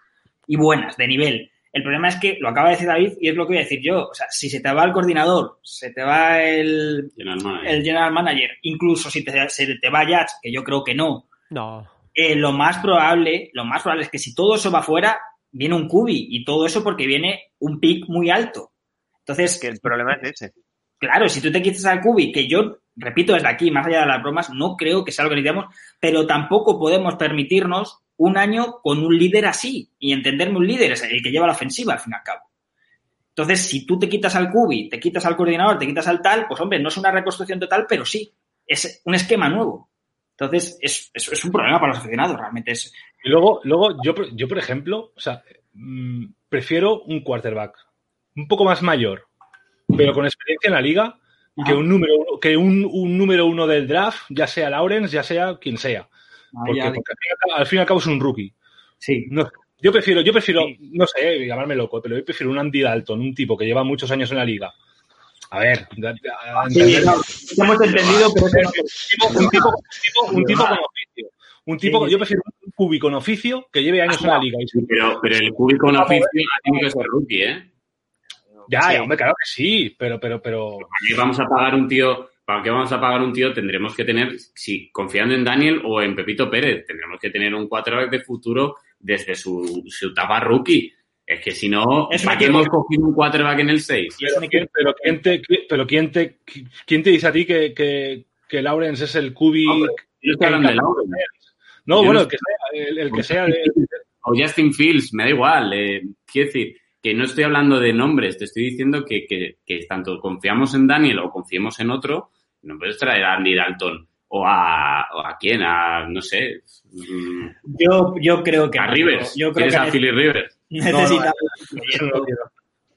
y buenas, de nivel. El problema es que lo acaba de decir David y es lo que voy a decir yo. O sea, si se te va el coordinador, se te va el general manager, el general manager incluso si te, se te va Jats, que yo creo que no, no. Eh, lo más probable, lo más probable es que si todo eso va fuera, viene un cubi y todo eso porque viene un pick muy alto. Entonces, que el problema es ese. Claro, si tú te quitas al cubi, que yo repito desde aquí, más allá de las bromas, no creo que sea lo que necesitamos, pero tampoco podemos permitirnos un año con un líder así. Y entenderme un líder es el que lleva la ofensiva, al fin y al cabo. Entonces, si tú te quitas al cubi, te quitas al coordinador, te quitas al tal, pues hombre, no es una reconstrucción total, pero sí, es un esquema nuevo. Entonces, es, es, es un problema para los aficionados, realmente es. Y luego, luego yo, yo, por ejemplo, o sea, mmm, prefiero un quarterback un poco más mayor, pero con experiencia en la liga, que un número uno, que un, un, número uno del draft, ya sea Lawrence, ya sea quien sea. Ah, porque, al, fin y al cabo es un rookie. Sí. No, yo prefiero, yo prefiero, sí. no sé, llamarme loco, pero yo prefiero un Andy Dalton, un tipo que lleva muchos años en la liga. A ver, sí, no, hemos entendido, pero un tipo, un tipo, con oficio. Un tipo, sí. yo prefiero un cubi con oficio que lleve años en la liga. Pero, pero el cubi con oficio tiene que ser rookie, ¿eh? Ya, sí. hombre, claro que sí, pero, pero, pero. ¿Para qué vamos a pagar un tío? ¿Para qué vamos a pagar un tío? Tendremos que tener, si confiando en Daniel o en Pepito Pérez, tendremos que tener un quarterback de futuro desde su, su etapa rookie. Es que si no, es ¿para qué hemos cogido un quarterback en el 6? Pero, ¿quién, pero, ¿quién, te, pero ¿quién, te, ¿quién te dice a ti que, que, que Lawrence es el cubi? Hombre, yo estoy hablando de Lawrence. No, yo bueno, no... el que sea. El, el que sea de... O Justin Fields, me da igual. Eh, quiero decir, que no estoy hablando de nombres, te estoy diciendo que, que, que tanto confiamos en Daniel o confiemos en otro, no puedes traer a Andy Dalton o a, o a quién, a no sé. mm, Yo, yo creo que A no. Rivers. Yo creo ¿Quieres que a Philly Rivers? Necesitamos un Eso proyecto, no quiero.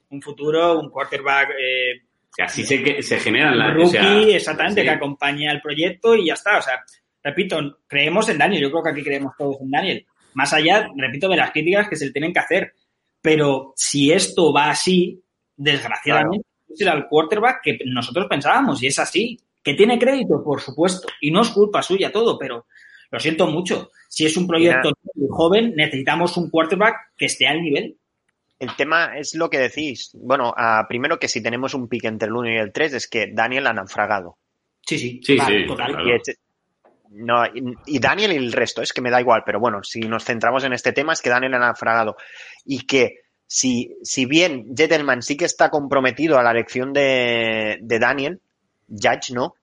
un futuro, un quarterback eh, Que así se, que- se generan las. rookie, o sea, exactamente, sí. que acompañe al proyecto y ya está. O sea, repito, creemos en Daniel. Yo creo que aquí creemos todos en Daniel. Más allá, repito, de las críticas que se le tienen que hacer. Pero si esto va así, desgraciadamente, será el quarterback que nosotros pensábamos y es así. Que tiene crédito, por supuesto, y no es culpa suya todo, pero lo siento mucho. Si es un proyecto muy joven, necesitamos un quarterback que esté al nivel. El tema es lo que decís. Bueno, primero que si tenemos un pick entre el 1 y el 3 es que Daniel han naufragado. Sí, sí, Sí, total, sí, total. claro. Y, es- no, y, y Daniel y el resto, es que me da igual, pero bueno, si nos centramos en este tema es que Daniel ha naufragado. Y que si, si bien Gentleman sí que está comprometido a la elección de, de Daniel, Judge no,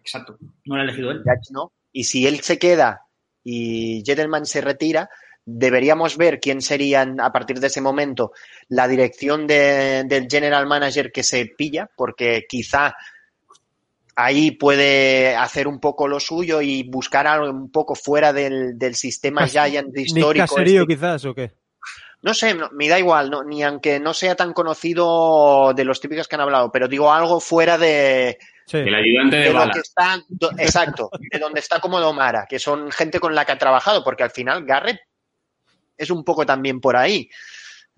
Exacto. No lo ha elegido él. Judge no. Y si él se queda y Gentleman se retira, deberíamos ver quién serían a partir de ese momento la dirección de- del general manager que se pilla, porque quizá ahí puede hacer un poco lo suyo y buscar algo un poco fuera del, del sistema Giant histórico. Caserío, este. quizás, o qué? No sé, no, me da igual, no, ni aunque no sea tan conocido de los típicos que han hablado, pero digo algo fuera de, Sí. El ayudante de de lo bala. que está, do- exacto, de donde está cómodo Mara, que son gente con la que ha trabajado, porque al final Garrett es un poco también por ahí.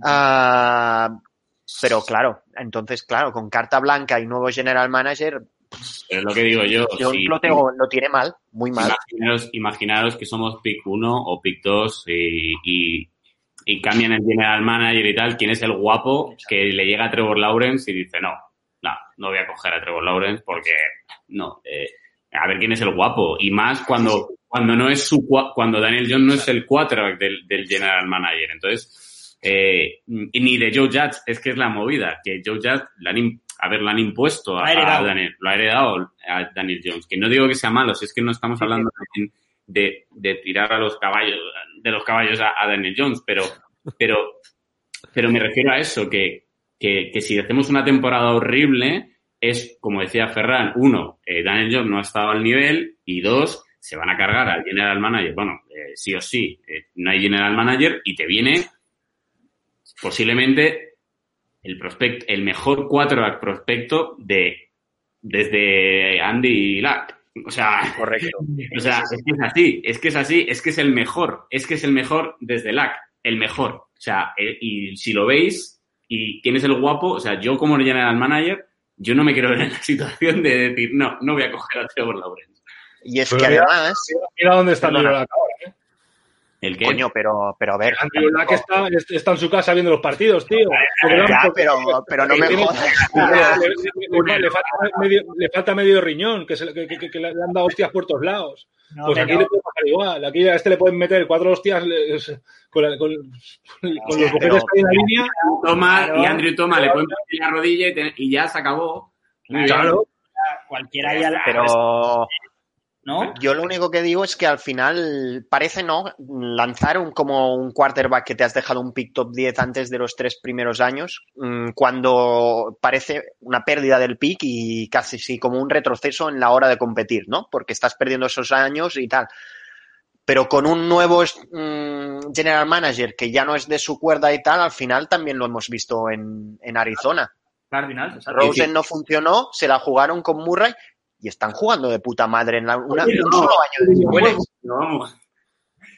Ah, pero claro, entonces, claro, con carta blanca y nuevo general manager, Es lo que digo yo. yo si- lo, tengo, lo tiene mal, muy mal. Imaginaros, imaginaros que somos pick 1 o pick 2 y, y, y cambian el general manager y tal. ¿Quién es el guapo que le llega a Trevor Lawrence y dice, no, no, voy a coger a Trevor Lawrence porque no. eh, a ver quién es el guapo. Y más cuando, cuando no es su cua- cuando Daniel Jones no es el quarterback del, del general manager. Entonces, eh, ni de Joe Judge, es que es la movida, que Joe Judge le han, a ver, lo han impuesto a, Daniel, lo ha heredado a Daniel Jones. Que no digo que sea malo, si es que no estamos hablando de, de, de tirar a los caballos, de los caballos a, a Daniel Jones, pero, pero, pero me refiero a eso, que, que, que si hacemos una temporada horrible, es, como decía Ferran, uno, eh, Daniel Jones no ha estado al nivel, y dos, se van a cargar al general manager. Bueno, eh, sí o sí, eh, no hay general manager y te viene posiblemente el prospect, el mejor quarterback prospecto de desde Andy Luck. O sea, Correcto. o sea, es que es así, es que es así, es que es el mejor, es que es el mejor desde Luck, el mejor. O sea, y si lo veis, y quién es el guapo, o sea, yo como general manager, yo no me quiero ver en la situación de decir, no, no voy a coger a Trevor Lawrence. Y es Pero que mira- además, Mira dónde está Luck ahora. ¿eh? El que coño, pero, pero a ver. Andrew Luck está, está en su casa viendo los partidos, tío. Ya, pero, pero no me tiene- jodas. le, le- le- le falta medio, le falta medio riñón, que, se- que- que- que le han dado hostias por todos lados. No, pues aquí no. le puede pasar igual. Aquí a este le pueden meter cuatro hostias con, la- con- con los bujetes que hay en la línea. Toma y Andrew Toma le ponen en la rodilla y, te- y ya se acabó. Claro. Cualquiera ya la- Pero ¿no? yo lo único que digo es que al final parece no lanzar un, como un quarterback que te has dejado un pick top 10 antes de los tres primeros años, mm, cuando parece una pérdida del pick y casi sí como un retroceso en la hora de competir, ¿no? Porque estás perdiendo esos años y tal. Pero con un nuevo mm, general manager que ya no es de su cuerda y tal, al final también lo hemos visto en, en Arizona. Cardinals. Rosen no funcionó, se la jugaron con Murray y están jugando de puta madre en la, una- Oye, un no. solo año de. No.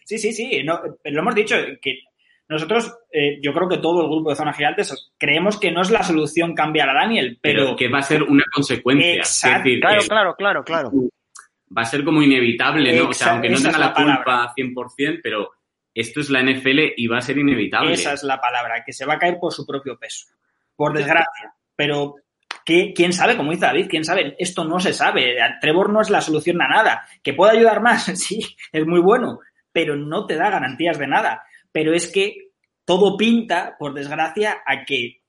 Sí, sí, sí. No, lo hemos dicho, que nosotros, eh, yo creo que todo el grupo de Zona Gigantes creemos que no es la solución cambiar a Daniel, Pero pero, que va a ser una consecuencia. Exacto. Es decir, Claro, claro, claro, claro. va a ser como inevitable, ¿no? O sea, aunque no esa tenga la, la culpa 100%, pero esto es la NFL y va a ser inevitable. esa es la palabra, que se va a caer por su propio peso, por desgracia. Pero ¿qué- ¿quién sabe? Como dice David, ¿quién sabe? Esto no se sabe. Trevor no es la solución a nada. ¿Que puede ayudar más? Sí, es muy bueno, pero no te da garantías de nada. Pero es que todo pinta, por desgracia, a que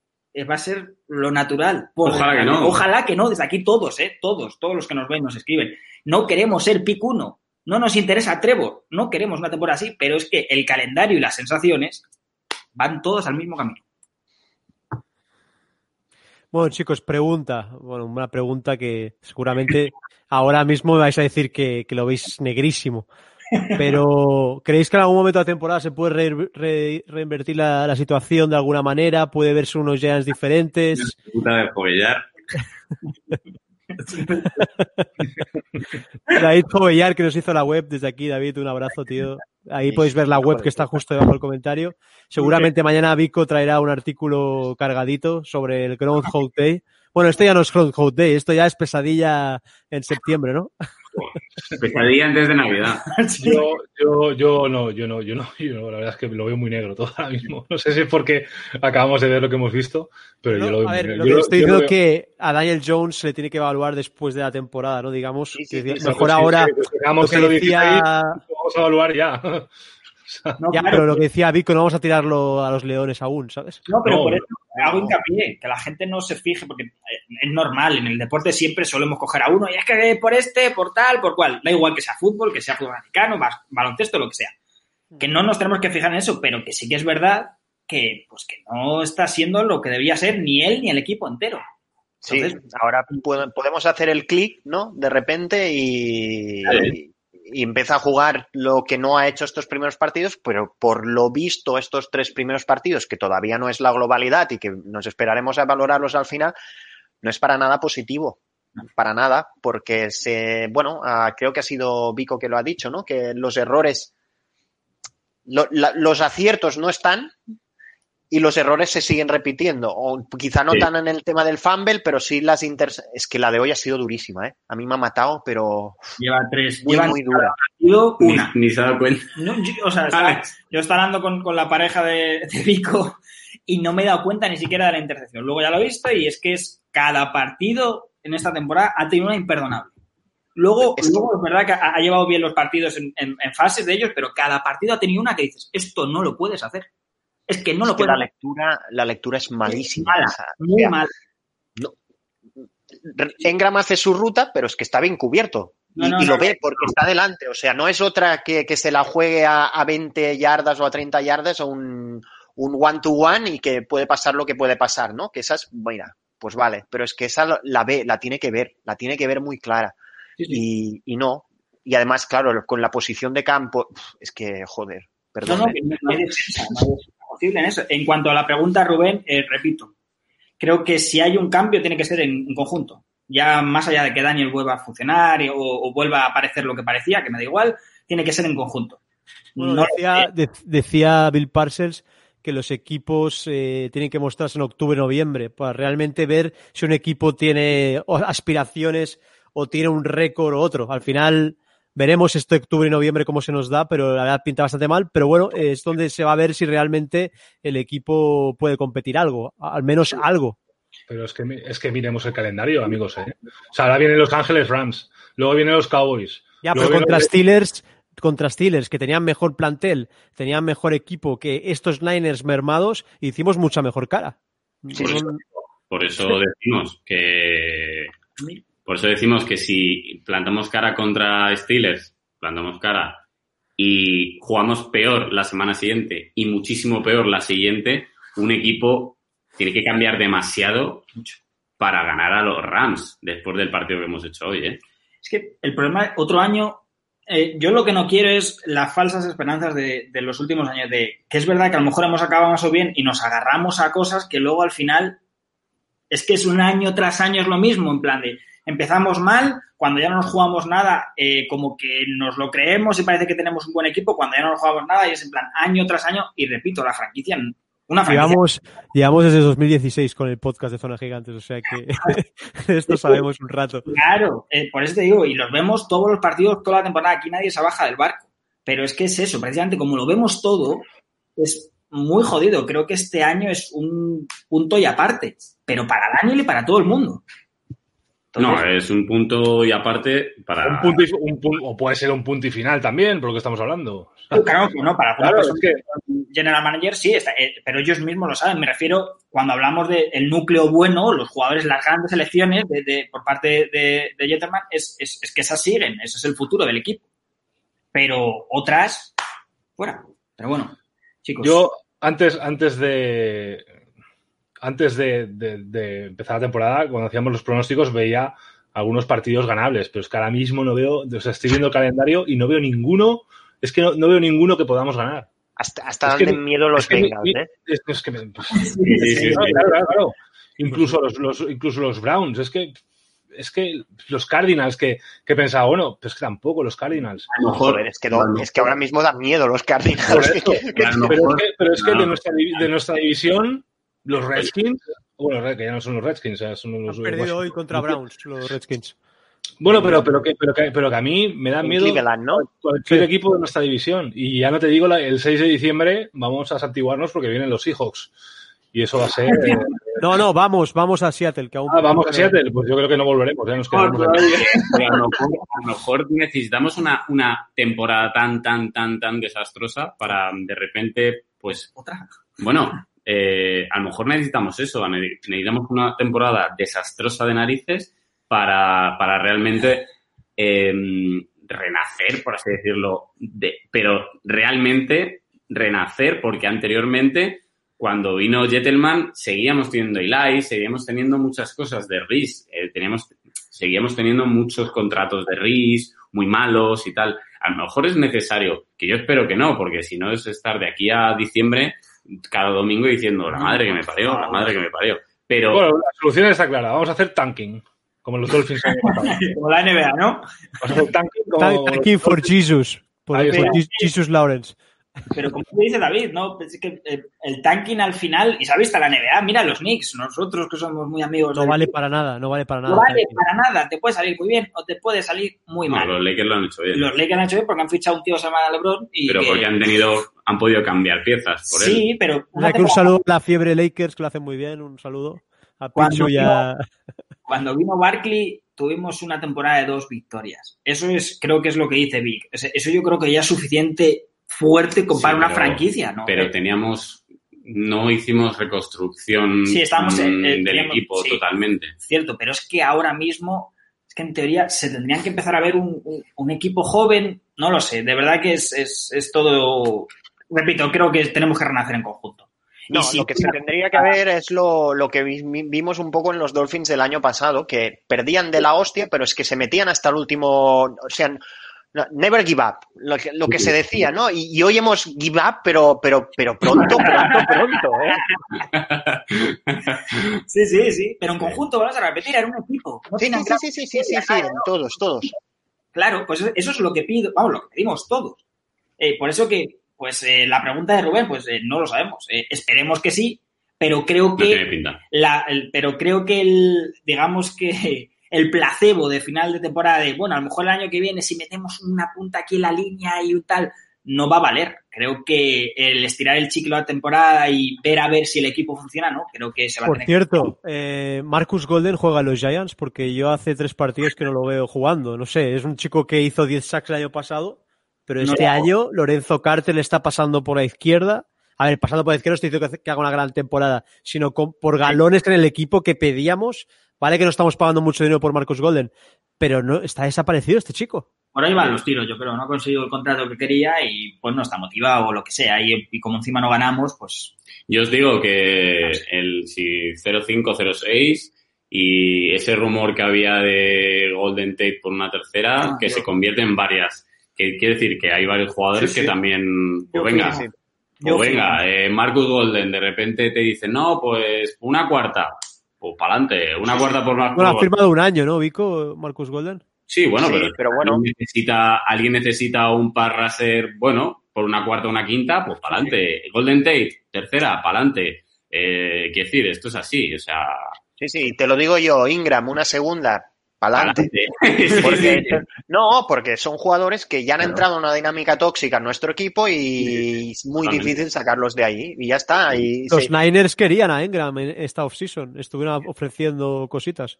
va a ser lo natural. Por Ojalá que no. Ojalá que no, desde aquí todos, ¿eh? Todos, todos los que nos ven, nos escriben. No queremos ser pick uno. No nos interesa Trevor. No queremos una temporada así, pero es que el calendario y las sensaciones van todos al mismo camino. Bueno, chicos, pregunta. Bueno, una pregunta que seguramente ahora mismo vais a decir que, lo veis negrísimo. Pero, ¿creéis que en algún momento de la temporada se puede re- re- reinvertir la, situación de alguna manera? ¿Puede verse unos Giants diferentes? De. David Jovellar, que nos hizo la web desde aquí. David, un abrazo, tío. Ahí podéis ver la web que está justo debajo del comentario. Seguramente mañana Vico traerá un artículo cargadito sobre el Groundhog Day. Bueno, esto ya no es Groundhog Day, esto ya es pesadilla en septiembre, ¿no? Pesadilla antes de Navidad. Yo, yo, yo no, yo no, yo no, yo no, la verdad es que lo veo muy negro todo ahora mismo. No sé si es porque acabamos de ver lo que hemos visto, pero yo lo veo a muy negro. lo que Yo estoy diciendo es que a Daniel Jones se le tiene que evaluar después de la temporada, ¿no? Digamos, Sí, sí, que sí, mejor Sí, ahora lo que el 16, decía, vamos a evaluar ya. No, ya, claro, pero lo que decía Vico, no vamos a tirarlo a los leones aún, ¿sabes? No, pero No, por eso. Hago hincapié, que la gente no se fije, porque eh, es normal, en el deporte siempre solemos coger a uno, y es que por este, por tal, por cual, da igual que sea fútbol, que sea fútbol americano, baloncesto, lo que sea. Que no nos tenemos que fijar en eso, pero que sí que es verdad que, pues, que no está siendo lo que debía ser ni él ni el equipo entero. Sí, Entonces- ahora pu- podemos hacer el clic, ¿no? De repente y, y, y empieza a jugar lo que no ha hecho estos primeros partidos, pero por lo visto estos tres primeros partidos, que todavía no es la globalidad y que nos esperaremos a valorarlos al final, no es para nada positivo. Para nada, porque se, bueno, ah, creo que ha sido Vico que lo ha dicho, ¿no? Que los errores, lo- los aciertos no están, y los errores se siguen repitiendo. O quizá no Sí. tan en el tema del fumble, pero sí las inter... Es que la de hoy ha sido durísima, ¿eh? A mí me ha matado, pero Lleva tres, muy, lleva muy dura. partido una. ni se ha dado cuenta. No, yo, o sea, estaba- yo estaba hablando con, con la pareja de, de Vico y no me he dado cuenta ni siquiera de la intercepción. Luego ya lo he visto y es que es cada partido en esta temporada ha tenido una imperdonable. Luego, Es que- luego es verdad que ha, ha llevado bien los partidos en, en- en fases de ellos, pero cada partido ha tenido una que dices, esto no lo puedes hacer. Es que no Es lo que la lectura, la lectura es malísima. Mala, O sea, muy o sea, mal. Engram hace su ruta, pero es que está bien cubierto. No, y, no, y no, lo ve porque está delante. O sea, no es otra que, que se la juegue a, a 20 yardas o a 30 yardas o un un one-to-one y que puede pasar lo que puede pasar, ¿no? Que esas, mira, pues vale. Pero es que esa la ve, la tiene que ver, la tiene que ver muy clara. Sí, sí. Y, y no. Y además, claro, con la posición de campo, es que, joder, perdón. no, ¿eh? que no no hay defensa, no hay defensa posible en eso. En cuanto a la pregunta, Rubén, eh, repito, creo que si hay un cambio tiene que ser en, en conjunto. Ya más allá de que Daniel vuelva a funcionar o, o vuelva a aparecer lo que parecía, que me da igual, tiene que ser en conjunto. Bueno, No lo decía, sé. de- decía Bill Parcells que los equipos eh, tienen que mostrarse en octubre, noviembre, para realmente ver si un equipo tiene aspiraciones o tiene un récord o otro. Al final veremos este octubre y noviembre cómo se nos da, pero la verdad pinta bastante mal. Pero bueno, es donde se va a ver si realmente el equipo puede competir algo, al menos algo. Pero es que, es que miremos el calendario, amigos. ¿eh? O sea, ahora vienen los Ángeles Rams, luego vienen los Cowboys. Ya, luego pero contra Steelers, contra Steelers, que tenían mejor plantel, tenían mejor equipo que estos Niners mermados, hicimos mucha mejor cara. Sí, Por sí. eso, por eso decimos que por eso decimos que si plantamos cara contra Steelers, plantamos cara y jugamos peor la semana siguiente y muchísimo peor la siguiente, un equipo tiene que cambiar demasiado para ganar a los Rams después del partido que hemos hecho hoy, ¿eh? Es que el problema, otro año, eh, yo lo que no quiero es las falsas esperanzas de, los últimos años, de que es verdad que a lo mejor hemos acabado más o bien y nos agarramos a cosas que luego al final es que es un año tras año es lo mismo, en plan de empezamos mal, cuando ya no nos jugamos nada, eh, como que nos lo creemos y parece que tenemos un buen equipo, cuando ya no nos jugamos nada y es en plan año tras año y repito, la franquicia, una franquicia Llevamos, llevamos desde 2016 con el podcast de Zona Gigantes, o sea que esto sabemos un rato. Claro, eh, por eso te digo, y los vemos todos los partidos, toda la temporada, aquí nadie se baja del barco. Pero es que es eso, precisamente como lo vemos todo, es muy jodido. Creo que este año es un punto y aparte, pero para Daniel y para todo el mundo. No, es un punto y aparte para... Un punto y- un pun- o puede ser un punto y final también, por lo que estamos hablando. claro que no, para Claro, es que general manager sí, está, eh, pero ellos mismos lo saben. Me refiero cuando hablamos del núcleo bueno, los jugadores, las grandes elecciones de, de- por parte de, de Jetterman, es, es, es que esas siguen, ese es el futuro del equipo. Pero otras, fuera. Pero bueno, chicos. yo, antes, antes de, antes de, de- de empezar la temporada, cuando hacíamos los pronósticos, veía algunos partidos ganables, pero es que ahora mismo no veo, o sea, estoy viendo el calendario y no veo ninguno, es que no, no veo ninguno que podamos ganar. Hasta, hasta Es miedo los Bengals, ¿eh? es, es que me- Sí, sí, sí, Claro, sí. claro, claro, claro. Incluso los, los- incluso los Browns, es que es que los Cardinals que, que pensaba, bueno, pues que tampoco los Cardinals. A lo mejor, Joder, es que, a no- lo es que ahora mismo dan miedo los Cardinals. eso, Que- a lo pero es que, pero es que no. de, nuestra, divi- de nuestra división, los Redskins, bueno, que ya no son los Redskins, ya son los Han perdido hoy contra Browns, los Redskins. Bueno, pero, pero, que, pero, que, pero que a mí me da miedo ¿no? cualquier equipo de nuestra división. Y ya no te digo, el 6 de diciembre vamos a santiguarnos porque vienen los Seahawks. Y eso va a ser... eh, No, no, vamos, vamos a Seattle, que aún. ah, vamos a Seattle, pues yo creo que no volveremos, ya nos quedamos a, lo mejor, a lo mejor necesitamos una, una temporada tan, tan, tan, tan desastrosa para de repente, pues, Otra. bueno, eh, a lo mejor necesitamos eso, ne- necesitamos una temporada desastrosa de narices para, para realmente eh, renacer, por así decirlo, de, pero realmente renacer, porque anteriormente, cuando vino Jettelman, seguíamos teniendo Eli, seguíamos teniendo muchas cosas de Riz, eh, teníamos, seguíamos teniendo muchos contratos de Riz, muy malos y tal. A lo mejor es necesario, que yo espero que no, porque si no es estar de aquí a diciembre cada domingo diciendo la madre que me parió, la madre que me parió. Pero Bueno, la solución está clara, vamos a hacer tanking, como los Dolphins. el año pasado. Como la NBA, ¿no? Vamos a hacer tanking como... For Jesus. Por, Jesus Lawrence. Pero como dice David, ¿no? Es que eh, el tanking al final, y se ha visto la NBA, mira los Knicks, nosotros que somos muy amigos No vale para nada, no vale para nada. no vale para nada, te puede salir muy bien o te puede salir muy no, mal. los Lakers lo han hecho bien. Los Lakers han hecho bien porque han fichado un tío que se llama LeBron y pero que- porque han tenido, han podido cambiar piezas por él. sí, pero una que un saludo a la fiebre Lakers, que lo hacen muy bien. Un saludo a Cuando Pichu y a. cuando vino Barkley tuvimos una temporada de dos victorias. Eso es, creo que es lo que dice Vic. Eso yo creo que ya es suficiente fuerte como Sí, para una pero- franquicia, ¿no? Pero Eh, teníamos, no hicimos reconstrucción Sí, estamos en- mm, eh, del teníamos- equipo sí. totalmente. cierto, pero es que ahora mismo, es que en teoría se tendrían que empezar a ver un, un- un equipo joven, no lo sé, de verdad que es, es, es todo, repito, creo que tenemos que renacer en conjunto. No, si- lo que se tendría que ver es lo, lo que vi- vimos un poco en los Dolphins del año pasado, que perdían de la hostia, pero es que se metían hasta el último, o sea, never give up, lo que, lo que se decía, ¿no? Y, y hoy hemos give up, pero, pero, pero pronto, pronto, pronto, ¿eh? Sí, sí, sí, pero en conjunto, vamos a repetir, era un equipo. No Sí, sí, sí, sí, sí, sí, sí, todos, todos. Claro, pues eso es lo que pido, vamos, lo que pedimos todos. Eh, por eso que, pues eh, la pregunta de Rubén, pues eh, no lo sabemos. Eh, esperemos que sí, pero creo No que tiene pinta. la, el- pero creo que el, digamos que el placebo de final de temporada de, bueno, a lo mejor el año que viene si metemos una punta aquí en la línea y un tal, no va a valer. Creo que el estirar el ciclo a temporada y ver a ver si el equipo funciona, ¿no? Creo que se va a Por tener cierto, eh, Marcus Golden juega a los Giants porque yo hace tres partidos que no lo veo jugando. No sé, es un chico que hizo 10 sacks el año pasado, pero No. este año Lorenzo Carter está pasando por la izquierda. A ver, pasando por la izquierda, no estoy diciendo que que haga una gran temporada, sino con- por galones en el equipo que pedíamos. Vale que no estamos pagando mucho dinero por Marcus Golden, pero no está desaparecido este chico. Por ahí van los tiros, yo creo. No ha conseguido el contrato que quería y pues no está motivado o lo que sea. Y, y como encima no ganamos, pues Yo os digo que el si 0-5-0-6 y ese rumor que había de Golden Tate por una tercera, Ah, que yo- se convierte en varias. Que quiere decir que hay varios jugadores Sí, sí. que también, pues venga, pues yo fui- venga, eh, Marcus Golden de repente te dice, no, pues una cuarta, pues para adelante, una cuarta por más. Bueno, ha firmado un año, ¿no, Vico? Marcus Golden. Sí, bueno, Sí, pero, pero bueno. Alguien necesita, alguien necesita un par raser, bueno, por una cuarta o una quinta, pues para adelante. Golden Tate, tercera, para adelante. Eh, quiero decir, esto es así, o sea, Sí, sí, te lo digo yo, Ingram, una segunda, pa'lante. Porque, no, porque son jugadores que ya han entrado en una dinámica tóxica en nuestro equipo y es muy difícil sacarlos de ahí. Y ya está. Y Los sí. Niners querían a Engram en esta offseason. Estuvieron ofreciendo cositas.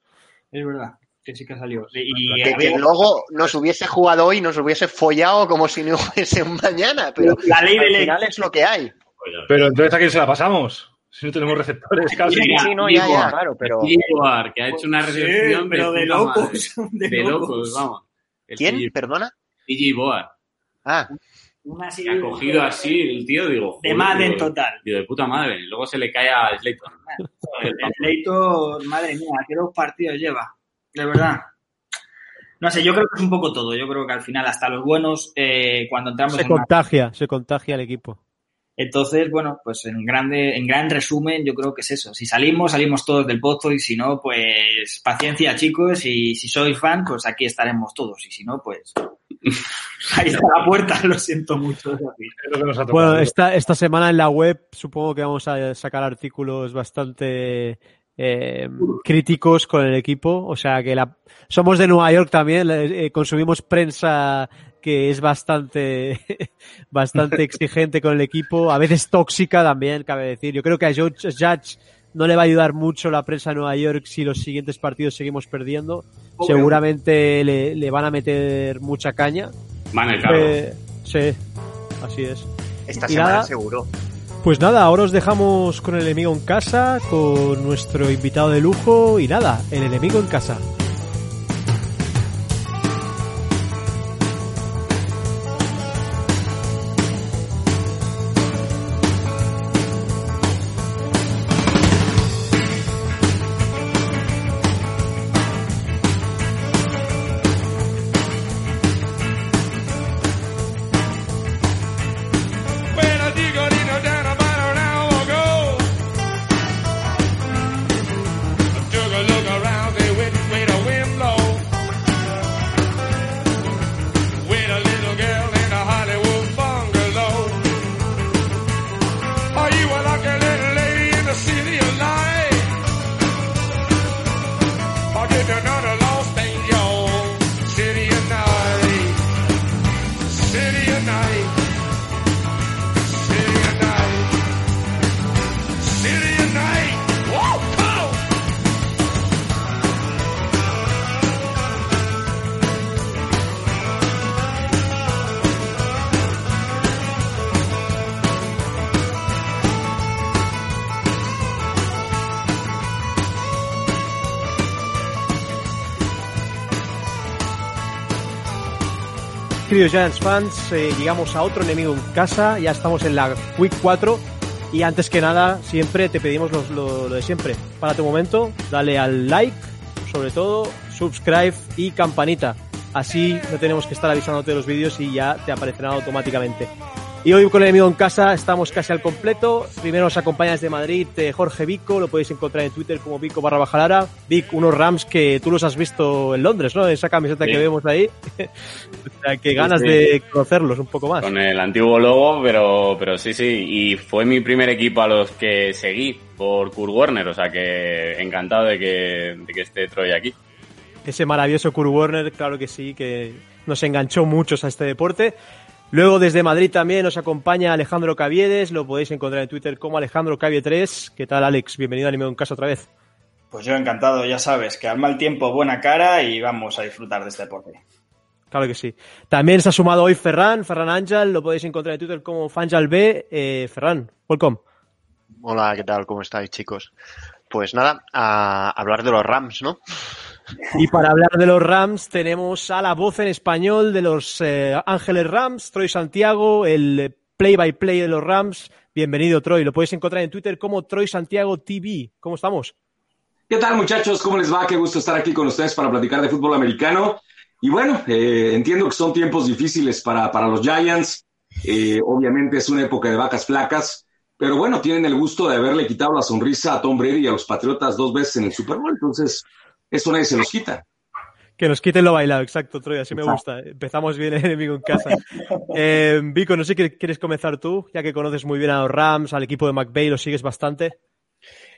es verdad que sí que salió. Sí, y que, que luego nos hubiese jugado hoy, nos hubiese follado como si no hubiese un mañana, pero La ley de al ley. final es lo que hay. Pero entonces, ¿a quién se la pasamos? Si no tenemos receptores casi. Sí, sí, no, ya, claro, pero Igual, que ha hecho una Sí, recepción pero de locos. madre. De, De locos. locos, vamos. El ¿quién? ¿Perdona? TJ Boar. Ah, Una así Que ha cogido así el tío, digo, de Madden digo, total. digo, de puta madre. Luego se le cae a Slayton. Leito, madre mía, qué dos partidos lleva. De verdad. No sé, yo creo que es un poco todo. Yo creo que al final hasta los buenos, eh, cuando entramos Se en una- contagia, se contagia el equipo. Entonces, bueno, pues en grande, en gran resumen, yo creo que es eso. Si salimos, salimos todos del pozo y si no, pues paciencia, chicos. Y si sois fan, pues aquí estaremos todos. Y si no, pues ahí está la puerta. Lo siento mucho. Bueno, esta, esta semana en la web supongo que vamos a sacar artículos bastante eh, críticos con el equipo. O sea que la, somos de Nueva York también, eh, consumimos prensa que es bastante, bastante exigente con el equipo, a veces tóxica también, cabe decir. Yo creo que a Judge, Judge no le va a ayudar mucho la prensa de Nueva York si los siguientes partidos seguimos perdiendo. Seguramente le, le van a meter mucha caña. Eh, sí, así es. Esta Y semana nada. seguro. Pues nada, ahora os dejamos con el enemigo en casa, con nuestro invitado de lujo y nada, el enemigo en casa. Queridos Giants fans, eh, llegamos a otro enemigo en casa, ya estamos en la Week 4 y antes que nada, siempre te pedimos lo, lo- de siempre. Para tu momento, dale al like, sobre todo, subscribe y campanita. Así no tenemos que estar avisándote de los vídeos y ya te aparecerán automáticamente. Y hoy con el enemigo en casa estamos casi al completo. Primero nos acompaña desde Madrid eh, Jorge Vico, lo podéis encontrar en Twitter como Vico barra Bajalara. Vic, unos Rams que tú los has visto en Londres, ¿no? Esa camiseta Sí. que vemos ahí. o sea, que ganas sí. de conocerlos un poco más. Con el antiguo logo, pero, pero sí, sí. Y fue mi primer equipo a los que seguí por Kurt Warner, o sea que encantado de que, de que esté Troy aquí. Ese maravilloso Kurt Warner, claro que sí, que nos enganchó muchos a este deporte. Luego desde Madrid también nos acompaña Alejandro Caviedes, lo podéis encontrar en Twitter como Alejandro Cavie 3. ¿Qué tal Alex? Bienvenido a Anime en Casa otra vez. Pues yo encantado, ya sabes, que al mal tiempo buena cara y vamos a disfrutar de este deporte. Claro que sí. También se ha sumado hoy Ferran, Ferran Ángel, lo podéis encontrar en Twitter como FanjalB. Eh, Ferran, welcome. Hola, ¿qué tal? ¿Cómo estáis, chicos? Pues nada, a hablar de los Rams, ¿no? Y para hablar de los Rams tenemos a la voz en español de los eh, Ángeles Rams, Troy Santiago, el play-by-play de los Rams. Bienvenido, Troy. Lo podéis encontrar en Twitter como Troy Santiago TV. ¿Cómo estamos? ¿Qué tal muchachos? ¿Cómo les va? Qué gusto estar aquí con ustedes para platicar de fútbol americano. Y bueno, eh, entiendo que son tiempos difíciles para, para los Giants. Eh, obviamente es una época de vacas flacas. Pero bueno, tienen el gusto de haberle quitado la sonrisa a Tom Brady y a los Patriotas dos veces en el Super Bowl. Entonces, eso nadie se los quita. Que nos quiten lo bailado, exacto, Troy, así me gusta. Empezamos bien el enemigo en casa. Eh, Vico, no sé qué quieres comenzar tú, ya que conoces muy bien a los Rams, al equipo de McVay, lo sigues bastante.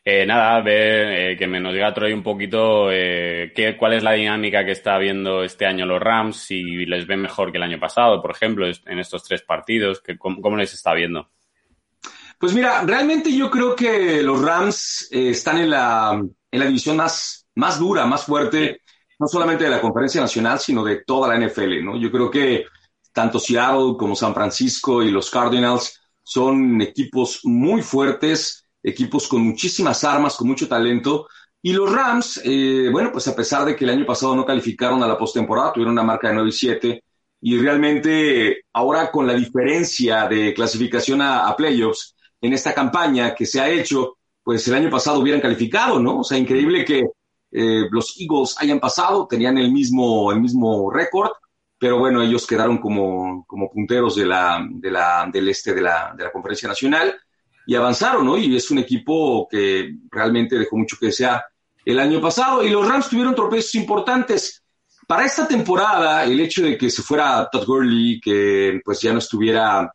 Eh, nada, ver eh, que me nos diga Troy un poquito eh, qué, cuál es la dinámica que está viendo este año los Rams, si les ven mejor que el año pasado, por ejemplo, en estos tres partidos, que, cómo, cómo les está viendo. Pues mira, realmente yo creo que los Rams eh, están en la, en la división más, más dura, más fuerte, no solamente de la conferencia nacional, sino de toda la NFL, ¿no? Yo creo que tanto Seattle como San Francisco y los Cardinals son equipos muy fuertes, equipos con muchísimas armas, con mucho talento. Y los Rams, eh, bueno, pues a pesar de que el año pasado no calificaron a la postemporada, tuvieron una marca de 9 y 7, y realmente ahora con la diferencia de clasificación a, a playoffs en esta campaña que se ha hecho, pues el año pasado hubieran calificado, ¿no? O sea, increíble que eh, los Eagles hayan pasado, tenían el mismo, el mismo récord, pero bueno, ellos quedaron como, como punteros de la, de la, del este de la, de la Conferencia Nacional y avanzaron, ¿no? Y es un equipo que realmente dejó mucho que desear el año pasado y los Rams tuvieron tropiezos importantes. Para esta temporada, el hecho de que se fuera Todd Gurley, que pues ya no estuviera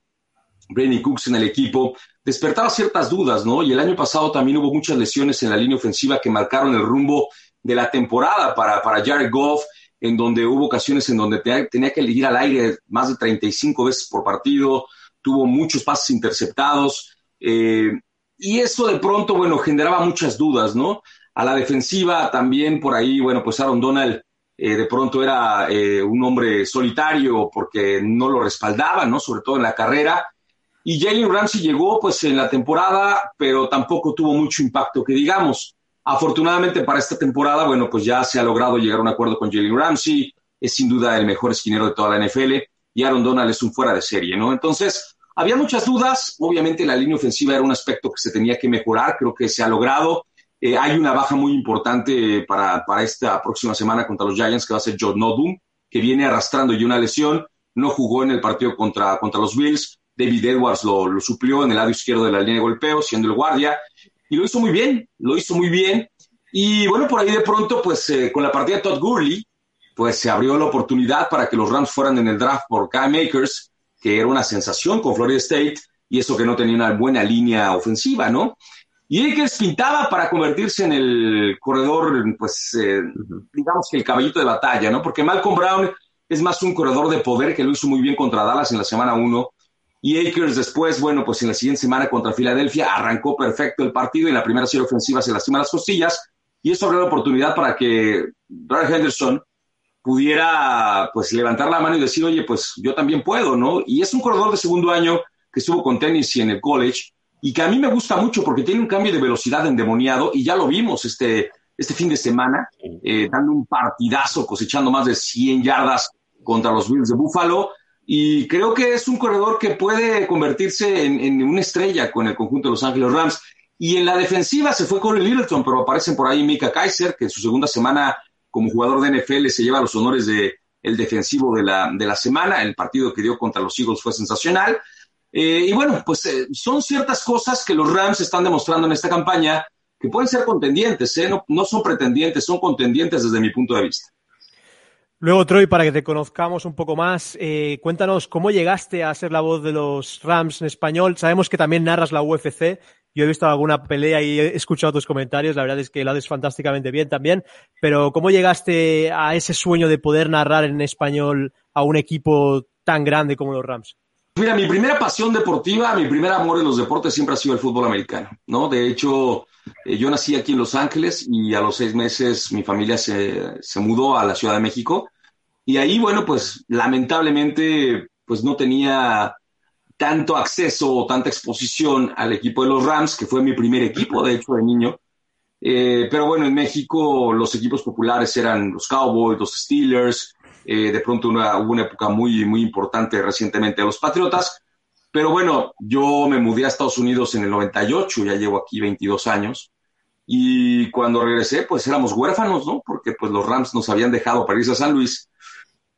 Brenny Cooks en el equipo, despertaba ciertas dudas, ¿no? Y el año pasado también hubo muchas lesiones en la línea ofensiva que marcaron el rumbo de la temporada para, para Jared Goff, en donde hubo ocasiones en donde tenía, que ir al aire más de 35 veces por partido, tuvo muchos pases interceptados, eh, y eso de pronto, bueno, generaba muchas dudas, ¿no? A la defensiva también por ahí, bueno, pues Aaron Donald eh, de pronto era eh, un hombre solitario porque no lo respaldaba, ¿no? Sobre todo en la carrera. Y Jalen Ramsey llegó pues en la temporada, pero tampoco tuvo mucho impacto que digamos. Afortunadamente para esta temporada, bueno, pues ya se ha logrado llegar a un acuerdo con Jalen Ramsey, es sin duda el mejor esquinero de toda la NFL y Aaron Donald es un fuera de serie, ¿no? Entonces, había muchas dudas, obviamente la línea ofensiva era un aspecto que se tenía que mejorar, creo que se ha logrado. Eh, hay una baja muy importante para, para esta próxima semana contra los Giants, que va a ser Joe Nodum, que viene arrastrando ya una lesión, no jugó en el partido contra, contra los Bills, David Edwards lo suplió en el lado izquierdo de la línea de golpeo, siendo el guardia, y lo hizo muy bien, lo hizo muy bien. Y bueno, por ahí de pronto, pues eh, con la partida de Todd Gurley, pues se abrió la oportunidad para que los Rams fueran en el draft por Kyle Makers, que era una sensación con Florida State, y eso que no tenía una buena línea ofensiva, ¿no? Y Akers pintaba para convertirse en el corredor, pues, eh, digamos que el caballito de batalla, ¿no? Porque Malcolm Brown es más un corredor de poder que lo hizo muy bien contra Dallas en la semana 1 y Akers después, bueno, pues en la siguiente semana contra Filadelfia arrancó perfecto el partido y en la primera serie ofensiva se lastima las costillas. Y eso abrió la oportunidad para que Brad Henderson pudiera pues levantar la mano y decir, oye, pues yo también puedo, ¿no? Y es un corredor de segundo año que estuvo con tenis y en el college y que a mí me gusta mucho porque tiene un cambio de velocidad endemoniado y ya lo vimos este, este fin de semana, eh, dando un partidazo, cosechando más de 100 yardas contra los Bills de Buffalo y creo que es un corredor que puede convertirse en, una estrella con el conjunto de Los Ángeles Rams. Y en la defensiva se fue Corey Littleton, pero aparecen por ahí Mika Kaiser, que en su segunda semana como jugador de NFL se lleva los honores de el defensivo de la, de la semana. El partido que dio contra los Eagles fue sensacional. Eh, y bueno, pues eh, son ciertas cosas que los Rams están demostrando en esta campaña que pueden ser contendientes, ¿eh? no, no son pretendientes, son contendientes desde mi punto de vista. Luego, Troy, para que te conozcamos un poco más, eh, cuéntanos cómo llegaste a ser la voz de los Rams en español. Sabemos que también narras la UFC. Yo he visto alguna pelea y he escuchado tus comentarios. La verdad es que lo haces fantásticamente bien también. Pero ¿cómo llegaste a ese sueño de poder narrar en español a un equipo tan grande como los Rams? Mira, mi primera pasión deportiva, mi primer amor en los deportes siempre ha sido el fútbol americano, ¿no? De hecho, eh, yo nací aquí en Los Ángeles y a los seis meses mi familia se, se mudó a la Ciudad de México y ahí, bueno, pues lamentablemente, pues no tenía tanto acceso o tanta exposición al equipo de los Rams, que fue mi primer equipo, de hecho, de niño. Eh, pero bueno, en México los equipos populares eran los Cowboys, los Steelers, eh, de pronto una, hubo una época muy, muy importante recientemente de los Patriotas. Pero bueno, yo me mudé a Estados Unidos en el 98, ya llevo aquí 22 años. Y cuando regresé, pues éramos huérfanos, ¿no? Porque pues los Rams nos habían dejado para irse a San Luis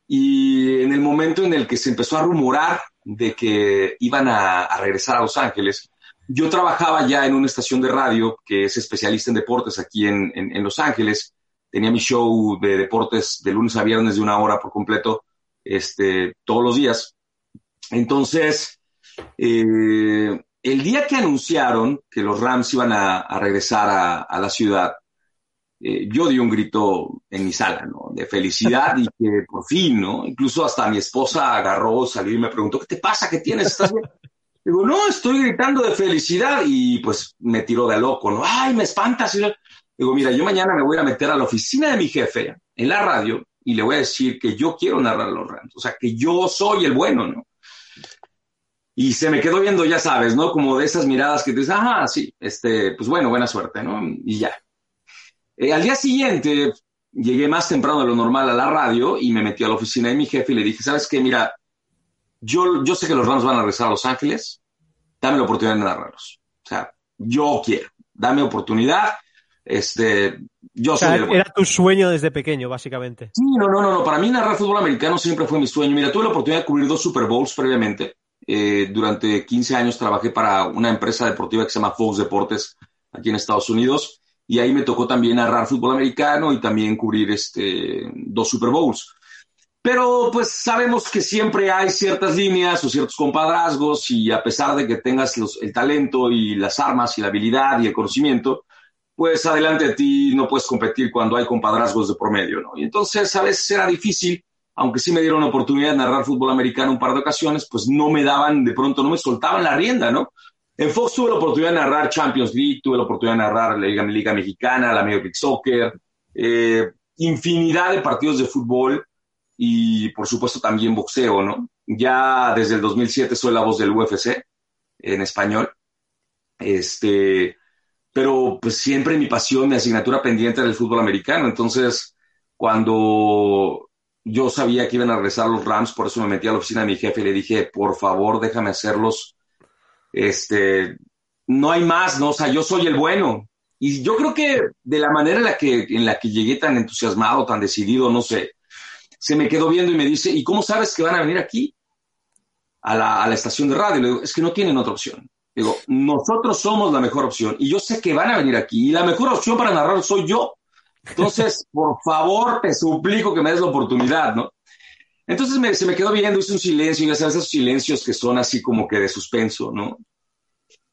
y en el momento en el que se empezó a rumorar de que iban a, regresar a Los Ángeles, yo trabajaba ya en una estación de radio que es especialista en deportes aquí en, Los Ángeles. Tenía mi show de deportes de lunes a viernes de una hora por completo, este, todos los días. Entonces, eh, el día que anunciaron que los Rams iban a, regresar a la ciudad, eh, yo di un grito en mi sala, ¿no? De felicidad y que por fin, ¿no? Incluso hasta mi esposa agarró, salió y me preguntó, ¿qué te pasa? ¿Qué tienes? ¿Estás bien? Digo, no, estoy gritando de felicidad y pues me tiró de loco, ¿no? Ay, me espantas. Digo, mira, yo mañana me voy a meter a la oficina de mi jefe en la radio y le voy a decir que yo quiero narrar los Rams, o sea, que yo soy el bueno, ¿no? Y se me quedó viendo, ya sabes, ¿no? Como de esas miradas que te dices, ajá, sí, este, pues bueno, buena suerte, ¿no? Y ya. Eh, al día siguiente llegué más temprano de lo normal a la radio y me metí a la oficina de mi jefe y le dije, ¿sabes qué? Mira, yo, yo sé que los Rams van a regresar a Los Ángeles, dame la oportunidad de narrarlos. O sea, yo quiero. dame oportunidad. Este, yo O sea, soy el bueno. era tu sueño desde pequeño, básicamente. Sí, no, no, no, no. Para mí narrar fútbol americano siempre fue mi sueño. Mira, tuve la oportunidad de cubrir dos Super Bowls previamente. Eh, durante 15 años trabajé para una empresa deportiva que se llama Fox Deportes aquí en Estados Unidos y ahí me tocó también narrar fútbol americano y también cubrir este, dos Super Bowls. Pero pues sabemos que siempre hay ciertas líneas o ciertos compadrazgos y a pesar de que tengas el talento y las armas y la habilidad y el conocimiento, pues adelante de ti no puedes competir cuando hay compadrazgos de por medio, ¿no? Y entonces a veces era difícil, aunque sí me dieron la oportunidad de narrar fútbol americano un par de ocasiones, pues no me daban, de pronto no me soltaban la rienda, ¿no? En Fox tuve la oportunidad de narrar Champions League, tuve la oportunidad de narrar la Liga, Mexicana, la Major League Soccer, eh, infinidad de partidos de fútbol y por supuesto también boxeo, ¿no? Ya desde el 2007 soy la voz del UFC en español. Este, pero pues siempre mi pasión, mi asignatura pendiente era el fútbol americano. Entonces, cuando yo sabía que iban a regresar los Rams, por eso me metí a la oficina de mi jefe y le dije, por favor, déjame hacerlos. Este, no hay más, ¿no? O sea, yo soy el bueno. Y yo creo que de la manera en la que, en la que llegué tan entusiasmado, tan decidido, no sé, se me quedó viendo y me dice, ¿y cómo sabes que van a venir aquí? A la, a la estación de radio. Le digo, es que no tienen otra opción. Digo, nosotros somos la mejor opción y yo sé que van a venir aquí y la mejor opción para narrar soy yo. Entonces, por favor, te suplico que me des la oportunidad, ¿no? Entonces me, se me quedó viendo, hice un silencio, y ya sabes, esos silencios que son así como que de suspenso, ¿no?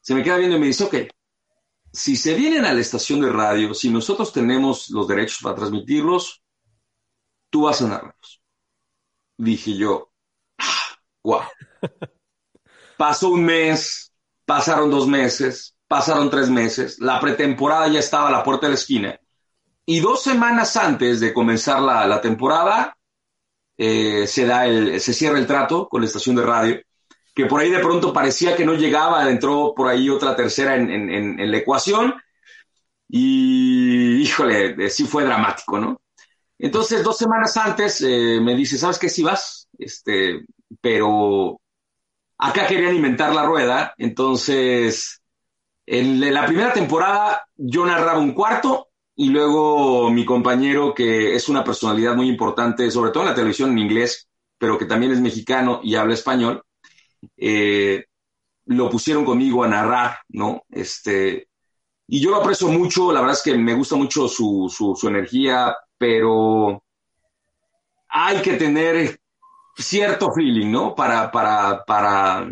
Se me queda viendo y me dice, ok, si se vienen a la estación de radio, si nosotros tenemos los derechos para transmitirlos, tú vas a narrarlos. Dije yo, wow. Pasó un mes, pasaron dos meses, pasaron tres meses, la pretemporada ya estaba a la puerta de la esquina. Y dos semanas antes de comenzar la, la temporada, eh, se, da el, se cierra el trato con la estación de radio, que por ahí de pronto parecía que no llegaba, entró por ahí otra tercera en, en, en, la ecuación, y híjole, sí fue dramático, ¿no? Entonces, dos semanas antes eh, me dice, ¿sabes qué? Si vas, este, pero acá querían inventar la rueda, entonces, en la primera temporada yo narraba un cuarto y luego mi compañero, que es una personalidad muy importante, sobre todo en la televisión en inglés, pero que también es mexicano y habla español, eh, lo pusieron conmigo a narrar, ¿no? Este, y yo lo aprecio mucho, la verdad es que me gusta mucho su, su, su energía, pero hay que tener cierto feeling, ¿no? Para, para, para,